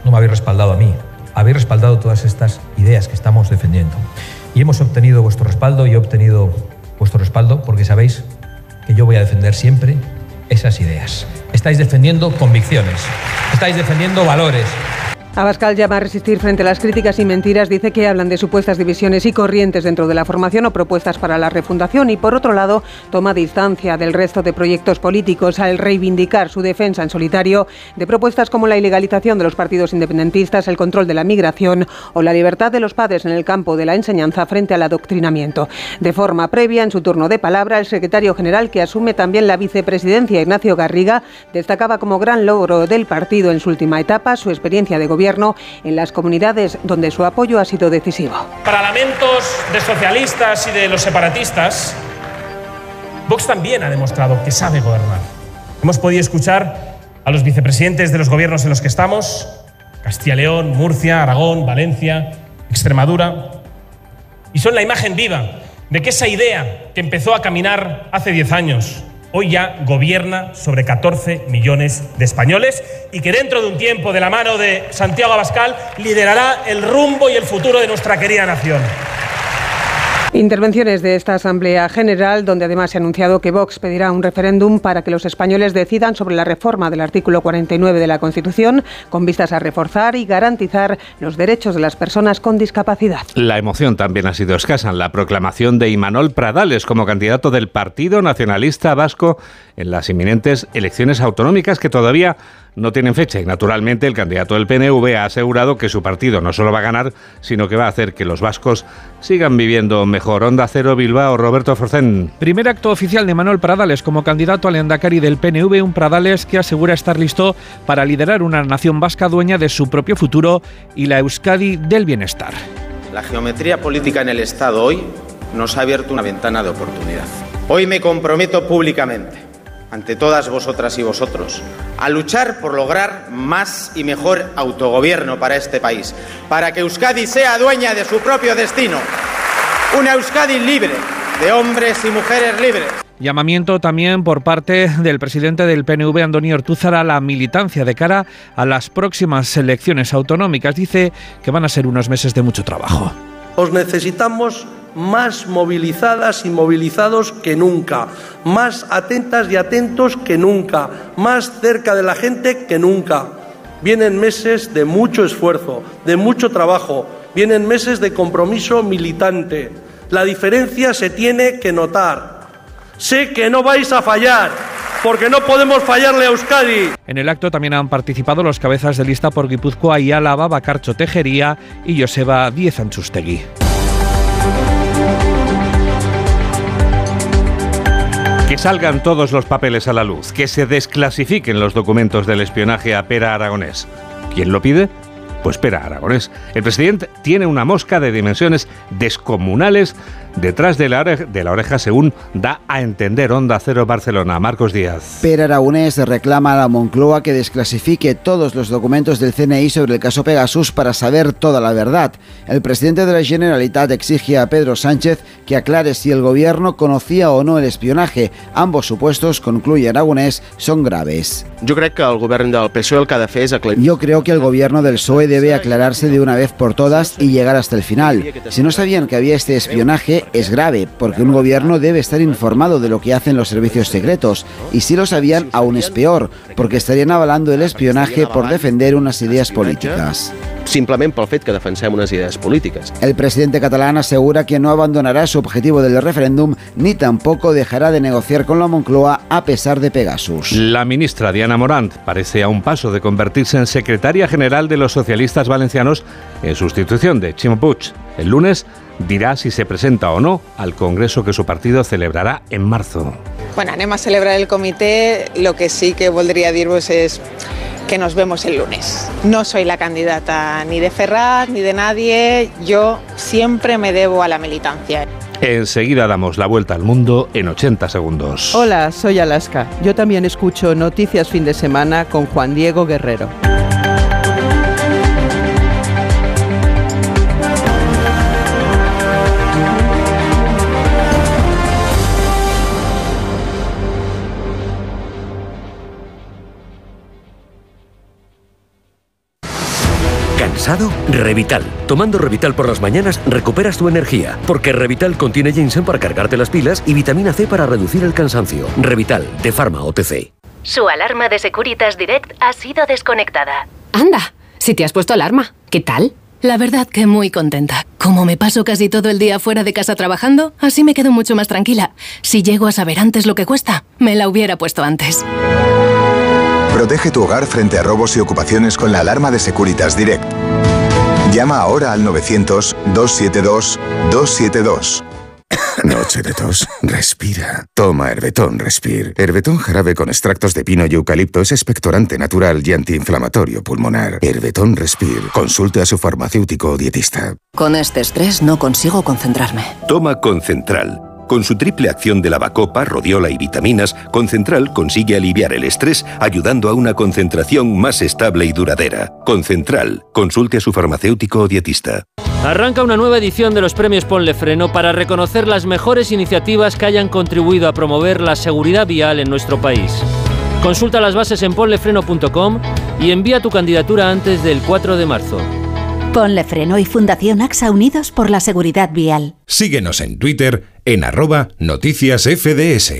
no me habéis respaldado a mí, habéis respaldado todas estas ideas que estamos defendiendo. Y hemos obtenido vuestro respaldo y he obtenido vuestro respaldo porque sabéis que yo voy a defender siempre esas ideas. Estáis defendiendo convicciones, estáis defendiendo valores, Abascal llama a resistir frente a las críticas y mentiras, dice que hablan de supuestas divisiones y corrientes dentro de la formación o propuestas para la refundación. Y por otro lado toma distancia del resto de proyectos políticos al reivindicar su defensa en solitario de propuestas como la ilegalización de los partidos independentistas, el control de la migración o la libertad de los padres en el campo de la enseñanza frente al adoctrinamiento. De forma previa, en su turno de palabra, el secretario general que asume también la vicepresidencia, Ignacio Garriga, destacaba como gran logro del partido en su última etapa su experiencia de gobierno en las comunidades donde su apoyo ha sido decisivo. Para lamentos de socialistas y de los separatistas, Vox también ha demostrado que sabe gobernar. Hemos podido escuchar a los vicepresidentes de los gobiernos en los que estamos, Castilla León, Murcia, Aragón, Valencia, Extremadura, y son la imagen viva de que esa idea que empezó a caminar hace 10 años, hoy ya gobierna sobre 14 millones de españoles y que dentro de un tiempo, de la mano de Santiago Abascal, liderará el rumbo y el futuro de nuestra querida nación. Intervenciones de esta Asamblea General, donde además se ha anunciado que Vox pedirá un referéndum para que los españoles decidan sobre la reforma del artículo 49 de la Constitución, con vistas a reforzar y garantizar los derechos de las personas con discapacidad. La emoción también ha sido escasa en la proclamación de Imanol Pradales como candidato del Partido Nacionalista Vasco en las inminentes elecciones autonómicas que todavía no tienen fecha y naturalmente el candidato del PNV ha asegurado que su partido no solo va a ganar, sino que va a hacer que los vascos sigan viviendo mejor. Onda Cero Bilbao, Roberto Forcén. Primer acto oficial de Manuel Pradales como candidato al Endacari del PNV, un Pradales que asegura estar listo para liderar una nación vasca dueña de su propio futuro y la Euskadi del bienestar. La geometría política en el Estado hoy nos ha abierto una ventana de oportunidad. Hoy me comprometo públicamente ante todas vosotras y vosotros, a luchar por lograr más y mejor autogobierno para este país, para que Euskadi sea dueña de su propio destino, una Euskadi libre, de hombres y mujeres libres. Llamamiento también por parte del presidente del PNV, Antonio Ortúzar, a la militancia de cara a las próximas elecciones autonómicas. Dice que van a ser unos meses de mucho trabajo. Os necesitamos más movilizadas y movilizados que nunca, más atentas y atentos que nunca, más cerca de la gente que nunca. Vienen meses de mucho esfuerzo, de mucho trabajo, vienen meses de compromiso militante. La diferencia se tiene que notar. Sé que no vais a fallar, porque no podemos fallarle a Euskadi. En el acto también han participado los cabezas de lista por Guipúzcoa y Álava, Bacarcho Tejería y Joseba Diez Anchustegui. Que salgan todos los papeles a la luz, que se desclasifiquen los documentos del espionaje a Pera Aragonés. ¿Quién lo pide? Pues Pera Aragonés. El presidente tiene una mosca de dimensiones descomunales detrás de la, oreja, de la oreja, según da a entender Onda Cero Barcelona. Marcos Díaz. Per Aragonés reclama a la Moncloa que desclasifique todos los documentos del CNI sobre el caso Pegasus para saber toda la verdad. El presidente de la Generalitat exige a Pedro Sánchez que aclare si el gobierno conocía o no el espionaje. Ambos supuestos, concluye Aragonés, son graves. Yo creo que el gobierno del PSOE el que ha de fer és aclarir. Yo creo que el gobierno del PSOE debe aclararse de una vez por todas y llegar hasta el final. Si no sabían que había este espionaje, es grave, porque un gobierno debe estar informado de lo que hacen los servicios secretos, y si lo sabían, aún es peor, porque estarían avalando el espionaje por defender unas ideas políticas. Simplement pel fet que defensem unes idees polítiques. El presidente catalán asegura que no abandonará su objetivo del referéndum ni tampoco dejará de negociar con la Moncloa a pesar de Pegasus. La ministra Diana Morant parece a un paso de convertirse en secretaria general de los socialistas valencianos en sustitución de Chimo Puig. El lunes dirá si se presenta o no al congreso que su partido celebrará en marzo. Bueno, anem a celebrar el comitè, lo que sí que voldria dir-vos és que nos vemos el lunes. No soy la candidata ni de Ferraz ni de nadie, yo siempre me debo a la militancia. Enseguida damos la vuelta al mundo en 80 segundos. Hola, soy Alaska. Yo también escucho Noticias Fin de Semana con Juan Diego Guerrero. ¿Cansado? Revital. Tomando Revital por las mañanas recuperas tu energía, porque Revital contiene ginseng para cargarte las pilas y vitamina C para reducir el cansancio. Revital, de Pharma OTC. Su alarma de Securitas Direct ha sido desconectada. Anda, si te has puesto alarma, ¿qué tal? La verdad que muy contenta. Como me paso casi todo el día fuera de casa trabajando, así me quedo mucho más tranquila. Si llego a saber antes lo que cuesta, me la hubiera puesto antes. Protege tu hogar frente a robos y ocupaciones con la alarma de Securitas Direct. Llama ahora al 900-272-272. Noche de tos. Respira. Toma Herbetón Respir. Herbetón jarabe con extractos de pino y eucalipto es expectorante natural y antiinflamatorio pulmonar. Herbetón Respir. Consulte a su farmacéutico o dietista. Con este estrés no consigo concentrarme. Toma Concentral. Con su triple acción de lavacopa, rodiola y vitaminas, Concentral consigue aliviar el estrés ayudando a una concentración más estable y duradera. Concentral. Consulte a su farmacéutico o dietista. Arranca una nueva edición de los premios Ponle Freno para reconocer las mejores iniciativas que hayan contribuido a promover la seguridad vial en nuestro país. Consulta las bases en ponlefreno.com y envía tu candidatura antes del 4 de marzo. Ponle Freno y Fundación AXA Unidos por la Seguridad Vial. Síguenos en Twitter en arroba noticias FDS.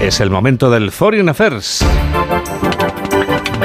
Es el momento del Foreign Affairs.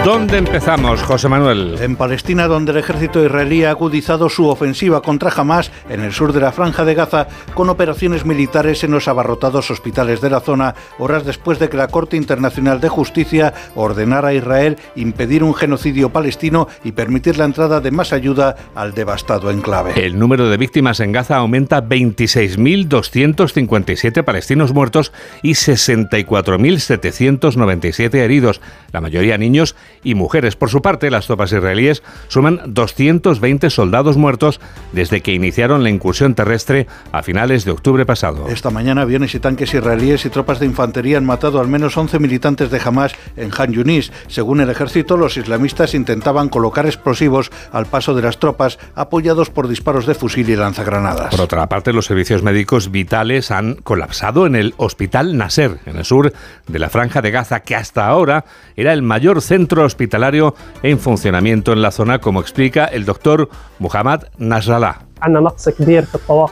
¿Dónde empezamos, José Manuel? En Palestina, donde el ejército israelí ha agudizado su ofensiva contra Hamas en el sur de la franja de Gaza con operaciones militares en los abarrotados hospitales de la zona, horas después de que la Corte Internacional de Justicia ordenara a Israel impedir un genocidio palestino y permitir la entrada de más ayuda al devastado enclave. El número de víctimas en Gaza aumenta 26.257 palestinos muertos y 64.797 heridos, la mayoría niños y mujeres. Por su parte, las tropas israelíes suman 220 soldados muertos desde que iniciaron la incursión terrestre a finales de octubre pasado. Esta mañana aviones y tanques israelíes y tropas de infantería han matado al menos 11 militantes de Hamas en Han Yunis. Según el ejército, los islamistas intentaban colocar explosivos al paso de las tropas, apoyados por disparos de fusil y lanzagranadas. Por otra parte, los servicios médicos vitales han colapsado en el Hospital Nasser, en el sur de la Franja de Gaza, que hasta ahora era el mayor centro hospitalario en funcionamiento en la zona, como explica el doctor Muhammad Nasrallah.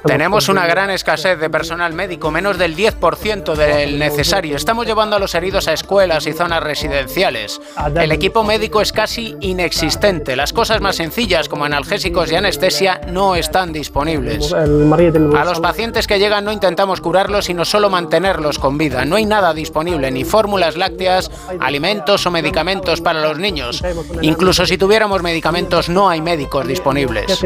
Tenemos una gran escasez de personal médico, menos del 10% del necesario. Estamos llevando a los heridos a escuelas y zonas residenciales. El equipo médico es casi inexistente. Las cosas más sencillas como analgésicos y anestesia no están disponibles. A los pacientes que llegan no intentamos curarlos, sino solo mantenerlos con vida. No hay nada disponible, ni fórmulas lácteas, alimentos o medicamentos para los niños. Incluso si tuviéramos medicamentos, no hay médicos disponibles.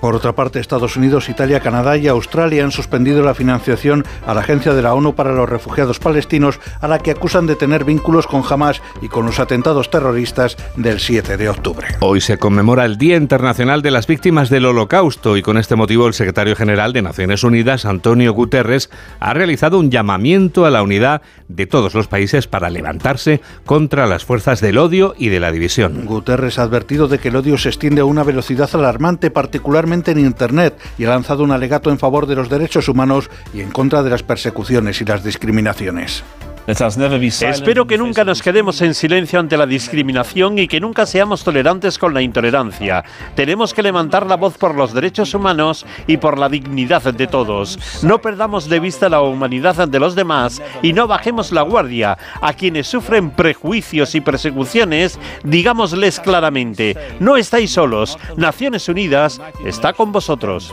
Por otra parte, Estados Unidos, Italia, Canadá y Australia han suspendido la financiación a la Agencia de la ONU para los Refugiados Palestinos, a la que acusan de tener vínculos con Hamas y con los atentados terroristas del 7 de octubre. Hoy se conmemora el Día Internacional de las Víctimas del Holocausto y con este motivo el secretario general de Naciones Unidas, Antonio Guterres, ha realizado un llamamiento a la unidad de todos los países para levantarse contra las fuerzas del odio y de la división. Guterres ha advertido de que el odio se extiende a una velocidad alarmante, particularmente en Internet y ha lanzado un alegato en favor de los derechos humanos y en contra de las persecuciones y las discriminaciones. Espero que nunca nos quedemos en silencio ante la discriminación y que nunca seamos tolerantes con la intolerancia. Tenemos que levantar la voz por los derechos humanos y por la dignidad de todos. No perdamos de vista la humanidad de los demás y no bajemos la guardia. A quienes sufren prejuicios y persecuciones, digámosles claramente, no estáis solos. Naciones Unidas está con vosotros.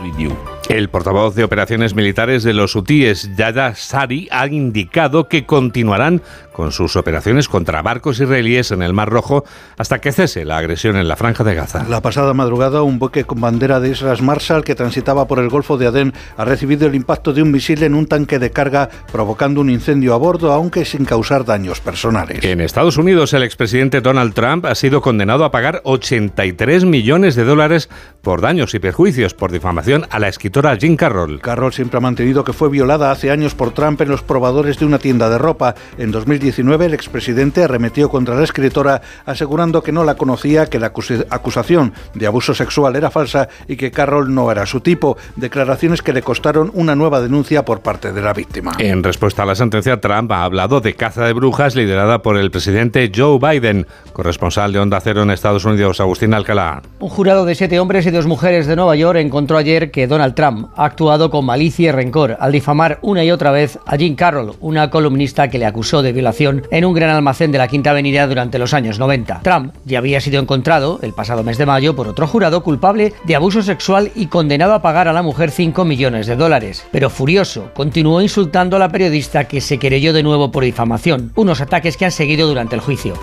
El portavoz de operaciones militares de los hutíes, Yada Sari, ha indicado que continuarán con sus operaciones contra barcos israelíes en el Mar Rojo hasta que cese la agresión en la Franja de Gaza. La pasada madrugada, un buque con bandera de Islas Marshall que transitaba por el Golfo de Adén ha recibido el impacto de un misil en un tanque de carga, provocando un incendio a bordo, aunque sin causar daños personales. En Estados Unidos, el expresidente Donald Trump ha sido condenado a pagar 83 millones de dólares por daños y perjuicios por difamación a la escritora Jean Carroll. Carroll siempre ha mantenido que fue violada hace años por Trump en los probadores de una tienda de ropa. En 2019, el expresidente arremetió contra la escritora asegurando que no la conocía, que la acusación de abuso sexual era falsa y que Carroll no era su tipo. Declaraciones que le costaron una nueva denuncia por parte de la víctima. En respuesta a la sentencia, Trump ha hablado de caza de brujas liderada por el presidente Joe Biden. Corresponsal de Onda Cero en Estados Unidos, Agustín Alcalá. Un jurado de siete hombres y dos mujeres de Nueva York encontró ayer que Donald Trump ha actuado con malicia y rencor al difamar una y otra vez a Jean Carroll, una columnista que le acusó de violación en un gran almacén de la Quinta Avenida durante los años 90. Trump ya había sido encontrado el pasado mes de mayo por otro jurado culpable de abuso sexual y condenado a pagar a la mujer 5 millones de dólares. Pero furioso, continuó insultando a la periodista que se querelló de nuevo por difamación, unos ataques que han seguido durante el juicio.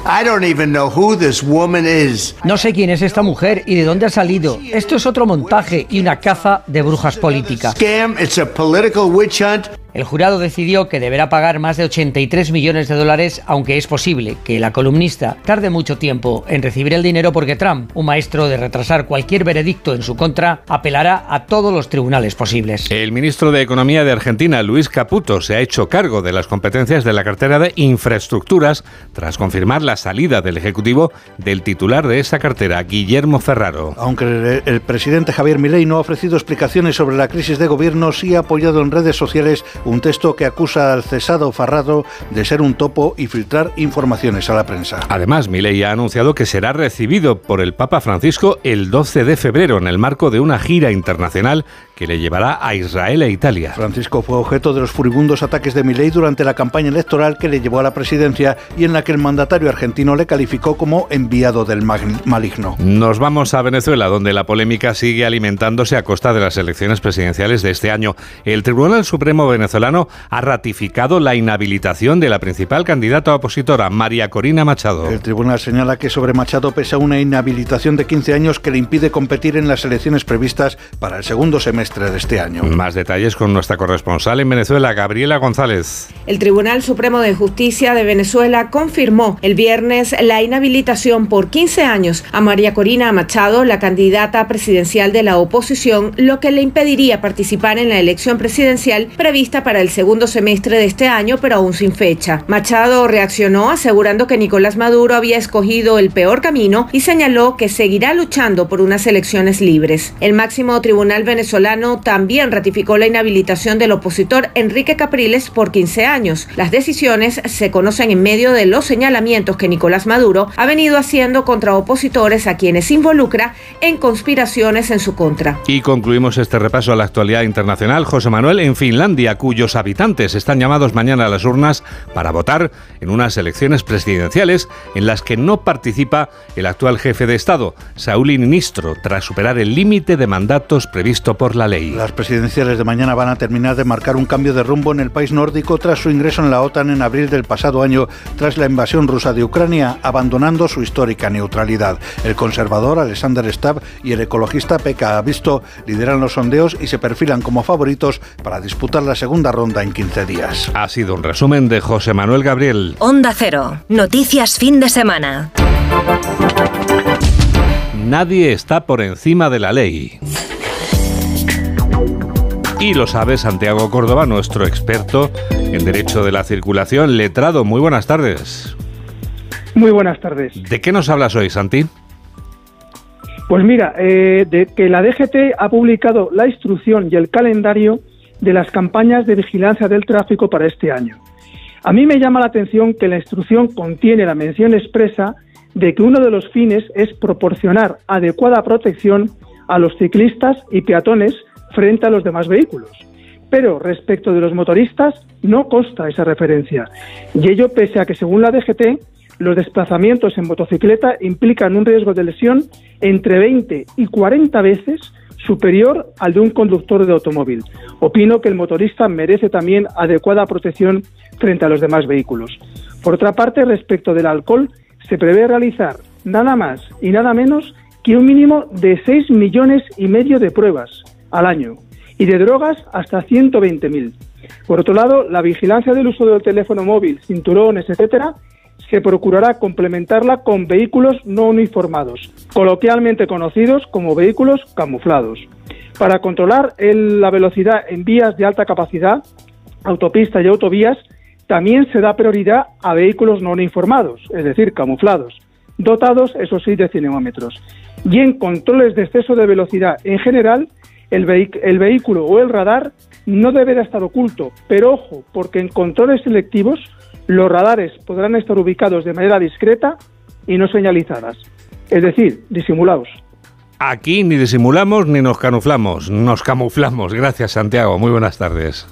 No sé quién es esta mujer y de dónde ha salido. Esto es otro montaje y una caza de brujas políticas. El jurado decidió que deberá pagar más de 83 millones de dólares, aunque es posible que la columnista tarde mucho tiempo en recibir el dinero porque Trump, un maestro de retrasar cualquier veredicto en su contra, apelará a todos los tribunales posibles. El ministro de Economía de Argentina, Luis Caputo, se ha hecho cargo de las competencias de la cartera de infraestructuras tras confirmar la salida del Ejecutivo del titular de esa cartera, Guillermo Ferraro. Aunque el, presidente Javier Milei no ha ofrecido explicaciones sobre la crisis de gobierno, sí ha apoyado en redes sociales un texto que acusa al cesado Farrado de ser un topo y filtrar informaciones a la prensa. Además, Milei ha anunciado que será recibido por el Papa Francisco el 12 de febrero en el marco de una gira internacional que le llevará a Israel e Italia. Francisco fue objeto de los furibundos ataques de Milei durante la campaña electoral que le llevó a la presidencia y en la que el mandatario argentino le calificó como enviado del maligno. Nos vamos a Venezuela, donde la polémica sigue alimentándose a costa de las elecciones presidenciales de este año. El Tribunal Supremo venezolano ha ratificado la inhabilitación de la principal candidata opositora, María Corina Machado. El tribunal señala que sobre Machado pesa una inhabilitación de 15 años que le impide competir en las elecciones previstas para el segundo semestre de este año. Más detalles con nuestra corresponsal en Venezuela, Gabriela González. El Tribunal Supremo de Justicia de Venezuela confirmó el viernes la inhabilitación por 15 años a María Corina Machado, la candidata presidencial de la oposición, lo que le impediría participar en la elección presidencial prevista para el segundo semestre de este año, pero aún sin fecha. Machado reaccionó asegurando que Nicolás Maduro había escogido el peor camino y señaló que seguirá luchando por unas elecciones libres. El máximo tribunal venezolano también ratificó la inhabilitación del opositor Enrique Capriles por 15 años. Las decisiones se conocen en medio de los señalamientos que Nicolás Maduro ha venido haciendo contra opositores a quienes involucra en conspiraciones en su contra. Y concluimos este repaso a la actualidad internacional. José Manuel, en Finlandia, cuyos habitantes están llamados mañana a las urnas para votar en unas elecciones presidenciales en las que no participa el actual jefe de Estado, Sauli Niinistro, tras superar el límite de mandatos previsto por la ley. Las presidenciales de mañana van a terminar de marcar un cambio de rumbo en el país nórdico tras su ingreso en la OTAN en abril del pasado año, tras la invasión rusa de Ucrania, abandonando su histórica neutralidad. El conservador Alexander Stubb y el ecologista Pekka Visto lideran los sondeos y se perfilan como favoritos para disputar la segunda ronda en 15 días. Ha sido un resumen de José Manuel Gabriel. Onda Cero. Noticias fin de semana. Nadie está por encima de la ley. Y lo sabe Santiago Córdoba, nuestro experto en Derecho de la Circulación, letrado. Muy buenas tardes. Muy buenas tardes. ¿De qué nos hablas hoy, Santi? Pues mira, eh, de que la DGT ha publicado la instrucción y el calendario de las campañas de vigilancia del tráfico para este año. A mí me llama la atención que la instrucción contiene la mención expresa de que uno de los fines es proporcionar adecuada protección a los ciclistas y peatones frente a los demás vehículos. Pero respecto de los motoristas no consta esa referencia. Y ello pese a que según la DGT los desplazamientos en motocicleta implican un riesgo de lesión entre 20 y 40 veces superior al de un conductor de automóvil. Opino que el motorista merece también adecuada protección frente a los demás vehículos. Por otra parte, respecto del alcohol, se prevé realizar nada más y nada menos que un mínimo de 6 millones y medio de pruebas al año y de drogas hasta 120.000. Por otro lado, la vigilancia del uso del teléfono móvil, cinturones, etcétera, se procurará complementarla con vehículos no uniformados, coloquialmente conocidos como vehículos camuflados. Para controlar el, la velocidad en vías de alta capacidad, autopistas y autovías, también se da prioridad a vehículos no uniformados, es decir, camuflados, dotados, eso sí, de cinemómetros. Y en controles de exceso de velocidad en general, el, el vehículo o el radar no deberá estar oculto, pero ojo, porque en controles selectivos los radares podrán estar ubicados de manera discreta y no señalizadas, es decir, disimulados. Aquí ni disimulamos ni nos camuflamos, nos camuflamos. Gracias Santiago, muy buenas tardes.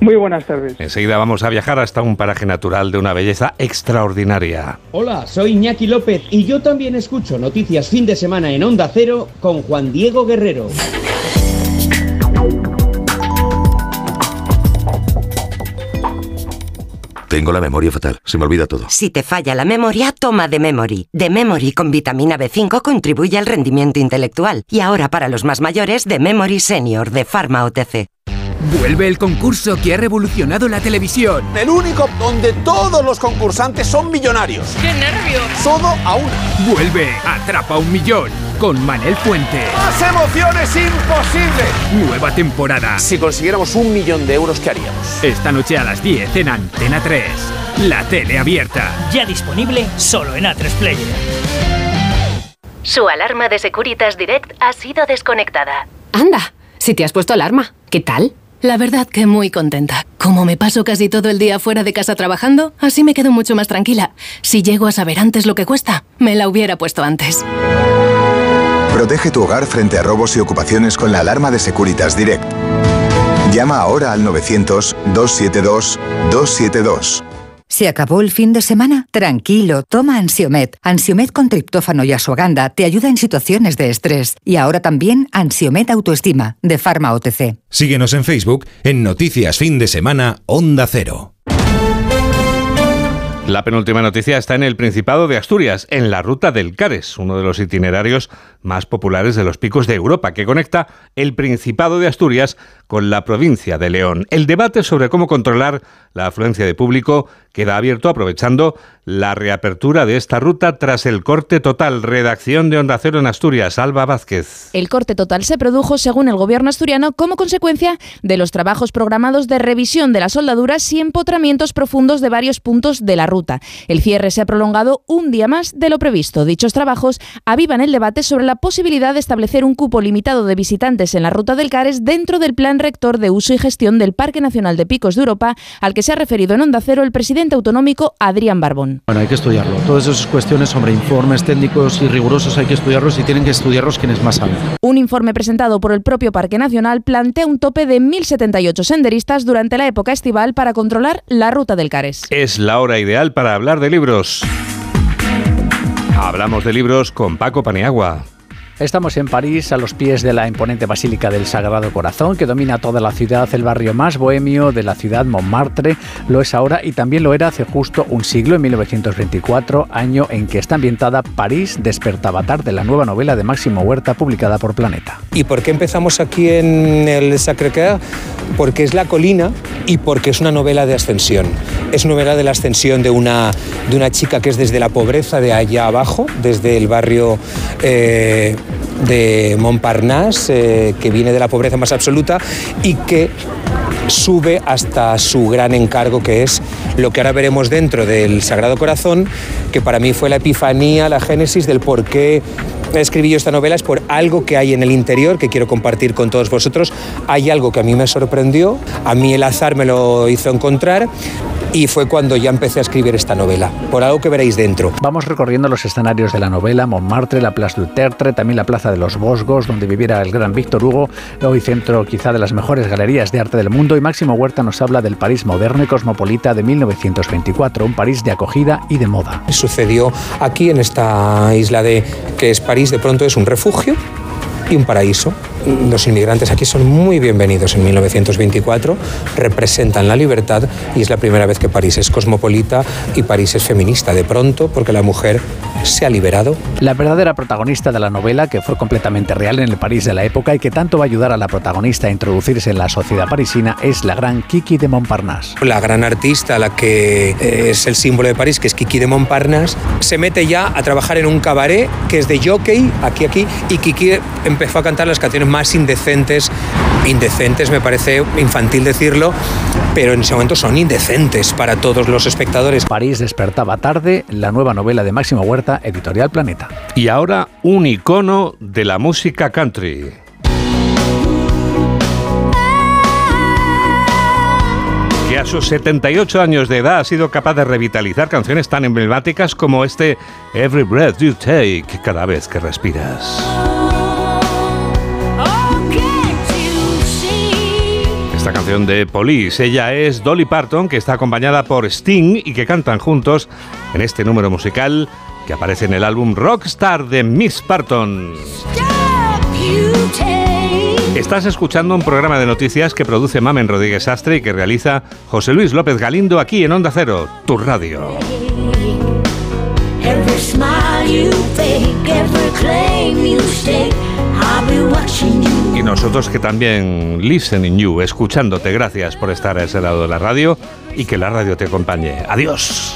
Muy buenas tardes. Enseguida vamos a viajar hasta un paraje natural de una belleza extraordinaria. Hola, soy Iñaki López y yo también escucho noticias fin de semana en Onda Cero con Juan Diego Guerrero. Tengo la memoria fatal, se me olvida todo. Si te falla la memoria, toma de Memory. De Memory con vitamina B5 contribuye al rendimiento intelectual. Y ahora para los más mayores, de Memory Senior de Pharma OTC. Vuelve el concurso que ha revolucionado la televisión. El único donde todos los concursantes son millonarios. ¡Qué nervios! Todo a una. Vuelve Atrapa un Millón con Manel Fuente. ¡Más emociones imposibles! Nueva temporada. Si consiguiéramos un millón de euros, ¿qué haríamos? Esta noche a las 10 en Antena 3. La tele abierta. Ya disponible solo en A3 Player. Su alarma de Securitas Direct ha sido desconectada. Anda, si te has puesto alarma, ¿qué tal? La verdad que muy contenta. Como me paso casi todo el día fuera de casa trabajando, así me quedo mucho más tranquila. Si llego a saber antes lo que cuesta, me la hubiera puesto antes. Protege tu hogar frente a robos y ocupaciones con la alarma de Securitas Direct. Llama ahora al 900-272-272. ¿Se acabó el fin de semana? Tranquilo, toma Ansiomet. Ansiomet con triptófano y asuaganda te ayuda en situaciones de estrés. Y ahora también Ansiomet Autoestima, de Pharma OTC. Síguenos en Facebook en Noticias Fin de Semana Onda Cero. La penúltima noticia está en el Principado de Asturias, en la ruta del Cares, uno de los itinerarios más populares de los picos de Europa, que conecta el Principado de Asturias con la provincia de León. El debate sobre cómo controlar la afluencia de público queda abierto aprovechando la reapertura de esta ruta tras el corte total. Redacción de Onda Cero en Asturias, Alba Vázquez. El corte total se produjo, según el gobierno asturiano, como consecuencia de los trabajos programados de revisión de las soldaduras y empotramientos profundos de varios puntos de la ruta. El cierre se ha prolongado un día más de lo previsto. Dichos trabajos avivan el debate sobre la posibilidad de establecer un cupo limitado de visitantes en la ruta del Cares dentro del plan rector de uso y gestión del Parque Nacional de Picos de Europa, al que se ha referido en Onda Cero el presidente autonómico Adrián Barbón. Bueno, hay que estudiarlo. Todas esas cuestiones sobre informes técnicos y rigurosos hay que estudiarlos y tienen que estudiarlos quienes más saben. Un informe presentado por el propio Parque Nacional plantea un tope de 1.078 senderistas durante la época estival para controlar la ruta del Cares. Es la hora ideal para hablar de libros. Hablamos de libros con Paco Paniagua. Estamos en París, a los pies de la imponente Basílica del Sagrado Corazón, que domina toda la ciudad, el barrio más bohemio de la ciudad, Montmartre, lo es ahora y también lo era hace justo un siglo, en 1924, año en que está ambientada París despertaba tarde, la nueva novela de Máximo Huerta publicada por Planeta. ¿Y por qué empezamos aquí en el Sacré-Cœur? Porque es la colina y porque es una novela de ascensión. Es novela de la ascensión de una, de una chica que es desde la pobreza de allá abajo, desde el barrio... Eh, de Montparnasse, eh, que viene de la pobreza más absoluta y que sube hasta su gran encargo, que es lo que ahora veremos dentro del Sagrado Corazón, que para mí fue la epifanía, la génesis del por qué escribí yo esta novela, es por algo que hay en el interior que quiero compartir con todos vosotros. Hay algo que a mí me sorprendió, a mí el azar me lo hizo encontrar y fue cuando ya empecé a escribir esta novela, por algo que veréis dentro. Vamos recorriendo los escenarios de la novela, Montmartre, la Place du Tertre, también la Plaza de los Bosgos, donde viviera el gran Víctor Hugo, hoy centro quizá de las mejores galerías de arte del mundo, y Máximo Huerta nos habla del París moderno y cosmopolita de 1924, un París de acogida y de moda. Sucedió aquí en esta isla de que es París, de pronto es un refugio y un paraíso. Los inmigrantes aquí son muy bienvenidos en 1924, representan la libertad y es la primera vez que París es cosmopolita y París es feminista de pronto porque la mujer se ha liberado. La verdadera protagonista de la novela, que fue completamente real en el París de la época y que tanto va a ayudar a la protagonista a introducirse en la sociedad parisina, es la gran Kiki de Montparnasse. La gran artista, la que es el símbolo de París, que es Kiki de Montparnasse, se mete ya a trabajar en un cabaret que es de jockey, aquí, aquí, y Kiki empezó a cantar las canciones más indecentes, indecentes me parece infantil decirlo, pero en ese momento son indecentes para todos los espectadores. París despertaba tarde, la nueva novela de Máximo Huerta, editorial Planeta. Y ahora un icono de la música country. que a sus 78 años de edad ha sido capaz de revitalizar canciones tan emblemáticas como este Every Breath You Take, cada vez que respiras. Esta canción de Police, ella es Dolly Parton, que está acompañada por Sting y que cantan juntos en este número musical que aparece en el álbum Rockstar de Miss Parton. Estás escuchando un programa de noticias que produce Mamen Rodríguez Astre y que realiza José Luis López Galindo aquí en Onda Cero, tu radio. Every smile you fake, every claim you stake, I'll be watching you Y nosotros que también listening you, escuchándote. Gracias por estar a ese lado de la radio y que la radio te acompañe. Adiós.